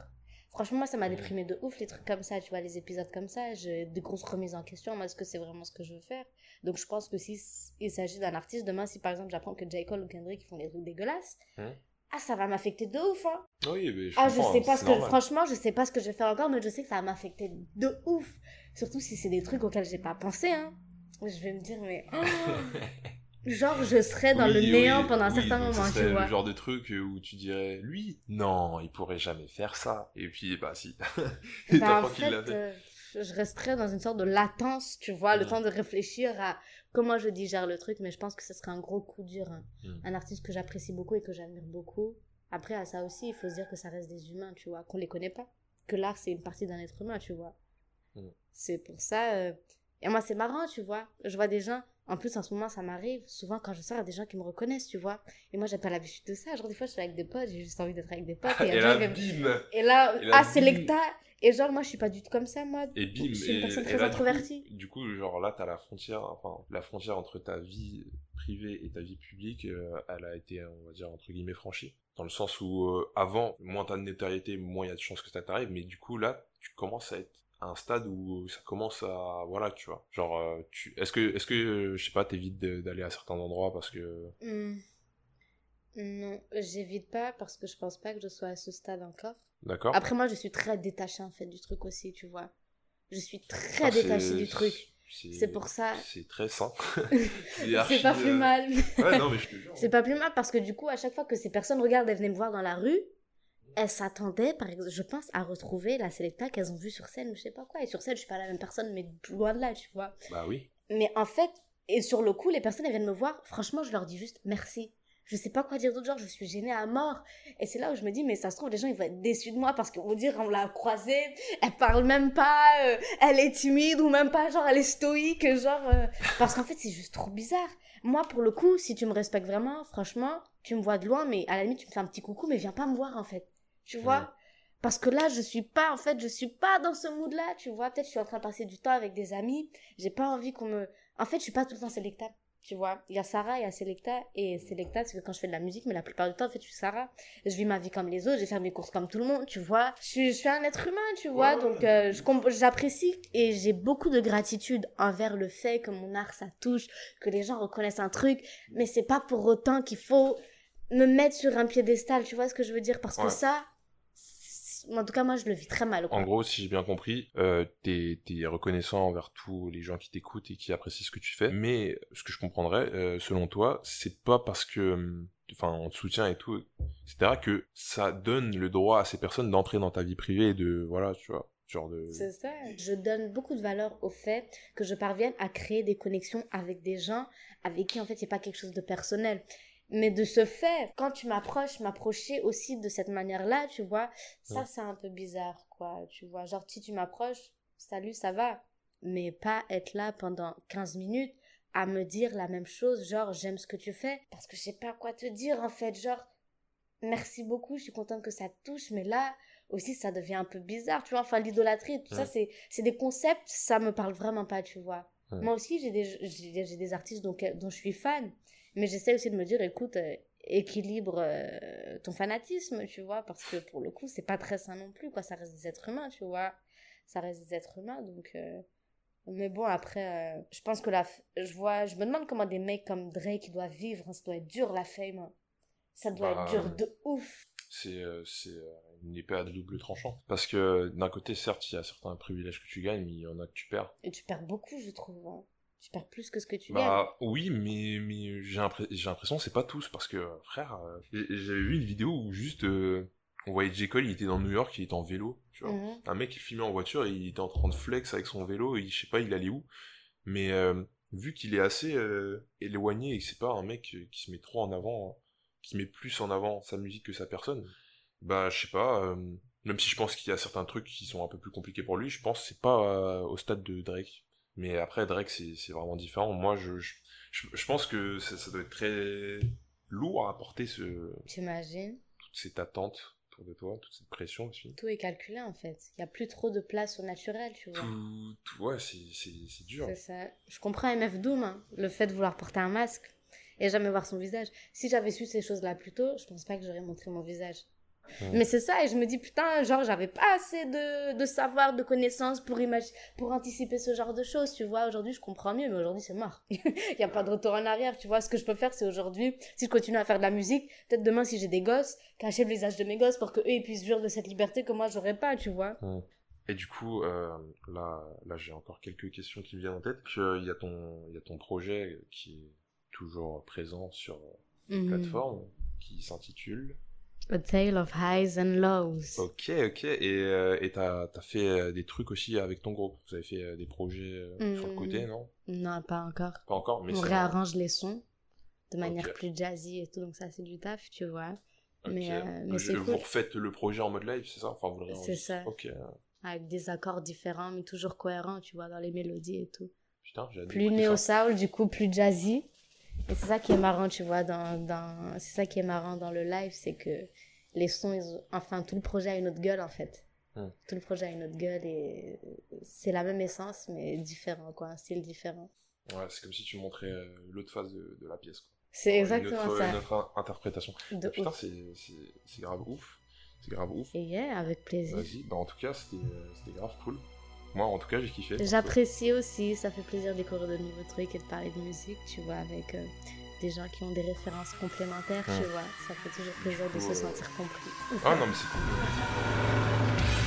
Franchement, moi ça m'a déprimé de ouf les trucs comme ça, tu vois, les épisodes comme ça, j'ai des grosses remises en question, moi est-ce que c'est vraiment ce que je veux faire? Donc je pense que si s- il s'agit d'un artiste, demain si par exemple j'apprends que J. Cole ou Kendrick font des trucs dégueulasses, Mhm. ah ça va m'affecter de ouf, hein Oui, mais je ah, je sais hein, pas c'est ce que, franchement, je sais pas ce que je vais faire encore, mais je sais que ça va m'affecter de ouf. Surtout si c'est des trucs auxquels j'ai pas pensé, hein. Je vais me dire, mais. genre, je serais dans Oui, le oui, néant pendant un oui, certain moment, tu vois. le genre de truc où tu dirais, lui, non, il pourrait jamais faire ça. Et puis, bah si. Et t'apprends en fait, euh, je resterais dans une sorte de latence, tu vois, le temps de réfléchir à comment je digère le truc, mais je pense que ce serait un gros coup dur. hein. Mm. Un artiste que j'apprécie beaucoup et que j'admire beaucoup. Après, à ça aussi, il faut se dire que ça reste des humains, tu vois, qu'on les connaît pas. Que l'art, c'est une partie d'un être humain, tu vois. Mm. C'est pour ça. euh, Et moi, c'est marrant, tu vois. Je vois des gens. En plus, en ce moment, ça m'arrive. Souvent, quand je sors, il y a des gens qui me reconnaissent, tu vois. Et moi, j'ai pas l'habitude de ça. Genre, des fois, je suis avec des potes, j'ai juste envie d'être avec des potes. Et, Et là, bim et là, Et là, ah, bim. Selecta. Et genre, moi, je suis pas du tout comme ça, moi. Et bim, Je suis une personne et très là, du coup- introvertie. Du coup, genre là, t'as la frontière, enfin, la frontière entre ta vie privée et ta vie publique, euh, elle a été, on va dire, entre guillemets, franchie. Dans le sens où, euh, avant, moins t'as de notoriété, moins il y a de chances que ça t'arrive, mais du coup, là, tu commences à être à un stade où ça commence à, voilà, tu vois. Genre, euh, tu, est-ce que, est-ce que, euh, je sais pas, t'évites d'aller à certains endroits parce que, Hmm. Non, j'évite pas parce que je pense pas que je sois à ce stade encore. d'accord? Après, moi, je suis très détachée, en fait, du truc aussi, tu vois. Je suis très Ah, détachée du truc. C'est pour ça. C'est très sain. C'est pas plus euh, mal. Ouais, non, mais je te jure. C'est pas plus mal parce que du coup, à chaque fois que ces personnes regardent, elles venaient me voir dans la rue, elles s'attendaient, par exemple, je pense, à retrouver la Selecta qu'elles ont vue sur scène ou je sais pas quoi. Et sur scène, je suis pas la même personne, mais loin de là, tu vois. Bah oui. Mais en fait, et sur le coup, les personnes, elles viennent me voir, franchement, je leur dis juste merci. Je sais pas quoi dire d'autre, genre, je suis gênée à mort. Et c'est là où je me dis, mais ça se trouve, les gens, ils vont être déçus de moi parce qu'on va dire, on l'a croisée, elle parle même pas, euh, elle est timide ou même pas, genre, elle est stoïque, genre. euh, Parce qu'en fait, c'est juste trop bizarre. Moi, pour le coup, si tu me respectes vraiment, franchement, tu me vois de loin, mais à la limite, tu me fais un petit coucou, mais viens pas me voir, en fait. Tu vois? Ouais. Parce que là, je suis pas, en fait, je suis pas dans ce mood-là, tu vois? Peut-être je suis en train de passer du temps avec des amis. J'ai pas envie qu'on me. En fait, je suis pas tout le temps Selecta, tu vois? Il y a Sarah, il y a Selecta. Et Selecta, c'est que quand je fais de la musique, mais la plupart du temps, en fait, je suis Sarah. Je vis ma vie comme les autres, je vais faire mes courses comme tout le monde, tu vois? Je suis, je suis un être humain, tu vois? Ouais. Donc, euh, j'apprécie et j'ai beaucoup de gratitude envers le fait que mon art, ça touche, que les gens reconnaissent un truc. Mais c'est pas pour autant qu'il faut me mettre sur un piédestal, tu vois ce que je veux dire? Parce que ça, En tout cas, moi, je le vis très mal. Quoi. En gros, si j'ai bien compris, euh, t'es es reconnaissant envers tous les gens qui t'écoutent et qui apprécient ce que tu fais. Mais ce que je comprendrais, euh, selon toi, c'est pas parce que, hum, enfin, on te soutient et tout, etc., que ça donne le droit à ces personnes d'entrer dans ta vie privée et de, voilà, tu vois, genre de. C'est ça. Je donne beaucoup de valeur au fait que je parvienne à créer des connexions avec des gens avec qui, en fait, il n'y a pas quelque chose de personnel. Mais de ce fait, quand tu m'approches, m'approcher aussi de cette manière-là, tu vois, ça, Ouais. c'est un peu bizarre, quoi. Tu vois, genre, si tu m'approches, salut, ça va. Mais pas être là pendant 15 minutes à me dire la même chose, genre, j'aime ce que tu fais. Parce que je sais pas quoi te dire, en fait. Genre, merci beaucoup, je suis contente que ça te touche, mais là, aussi, ça devient un peu bizarre, tu vois. Enfin, l'idolâtrie, tout ça, Ouais. c'est c'est des concepts, ça me parle vraiment pas, tu vois. Ouais. Moi aussi, j'ai des, des artistes donc, dont je suis fan, mais j'essaie aussi de me dire, écoute, euh, équilibre euh, ton fanatisme, tu vois, parce que pour le coup, c'est pas très sain non plus, quoi. Ça reste des êtres humains, tu vois. Ça reste des êtres humains, donc. euh, Mais bon, après, je pense que la. f- Je vois, je me demande comment des mecs comme Drake doivent vivre, hein. ça doit être dur la fame. hein. Ça doit Bah, être dur de ouf. c'est euh, c'est, euh, une épée à double tranchant. Parce que d'un côté, certes, il y a certains privilèges que tu gagnes, mais il y en a que tu perds. Et tu perds beaucoup, je trouve. hein. Tu perds plus que ce que tu gagnes. Bah oui, mais, mais j'ai l'impression que c'est pas tous, parce que, frère, euh, j'avais vu une vidéo où juste, euh, on voyait J. Cole, il était dans New York, il était en vélo, tu vois. Mhm. Un mec, il filmait en voiture, et il était en train de flex avec son vélo, et je sais pas, il allait où. Mais euh, vu qu'il est assez éloigné, et que c'est pas un mec qui se met trop en avant, qui met plus en avant sa musique que sa personne, bah je sais pas, même si je pense qu'il y a certains trucs qui sont un peu plus compliqués pour lui, je pense que c'est pas euh, au stade de Drake. Mais après, Drake, c'est vraiment différent. Moi, je, je, je, pense que ça, ça doit être très lourd à porter ce, T'imagines toute cette attente autour de toi, toute cette pression aussi. Tout est calculé en fait. Il n'y a plus trop de place au naturel, tu vois. Tout, tout ouais, c'est dur. C'est ça. Je comprends MF Doom, hein, le fait de vouloir porter un masque et jamais voir son visage. Si j'avais su ces choses-là plus tôt, je pense pas que j'aurais montré mon visage. Mais c'est ça, et je me dis, putain, genre, j'avais pas assez de, de savoir, de connaissances pour, pour anticiper ce genre de choses, tu vois. Aujourd'hui, je comprends mieux, mais aujourd'hui, c'est mort. Il n'y a pas de retour en arrière, tu vois. Ce que je peux faire, c'est aujourd'hui, si je continue à faire de la musique, peut-être demain, si j'ai des gosses, cacher le visage de mes gosses pour qu'eux, ils puissent jouir de cette liberté que moi, j'aurais pas, tu vois. Et du coup, euh, là, là j'ai encore quelques questions qui me viennent en tête. Il y, a ton- il y a ton projet qui est toujours présent sur Mhm. plateforme, qui s'intitule A Tale of Highs and Lows. Ok, ok. Et euh, et t'as as fait euh, des trucs aussi avec ton groupe? Vous avez fait euh, des projets euh, sur le côté, non? Non, pas encore. Pas encore, mais on réarrange les sons de manière plus jazzy et tout, donc ça c'est du taf, tu vois. Ok. Mais, euh, mais Je- c'est Vous cool. refaites le projet en mode live, c'est ça? Enfin, vous le. C'est ça. Ok. Avec des accords différents, mais toujours cohérents, tu vois, dans les mélodies et tout. Putain, j'ai hâte Plus néo soul, du coup plus jazzy. Et c'est ça qui est marrant, tu vois, dans, dans... c'est ça qui est marrant dans le live, c'est que les sons, ils ont- enfin tout le projet a une autre gueule en fait. Tout le projet a une autre gueule et c'est la même essence, mais différent, quoi, un style différent. Ouais, c'est comme si tu montrais euh, l'autre face de, de la pièce. quoi. C'est Une exactement autre- ça. Une autre in- interprétation. De Putain, c'est c'est- c'est grave ouf. C'est grave ouf. Et yeah, avec plaisir. Vas-y, bah en tout cas, c'était euh, c'était grave cool. Moi, en tout cas, j'ai kiffé. J'apprécie aussi, ça fait plaisir de découvrir de nouveaux trucs et de parler de musique, tu vois, avec euh, des gens qui ont des références complémentaires, tu vois. Ça fait toujours plaisir de se euh, sentir compris. Ah non, mais c'est cool.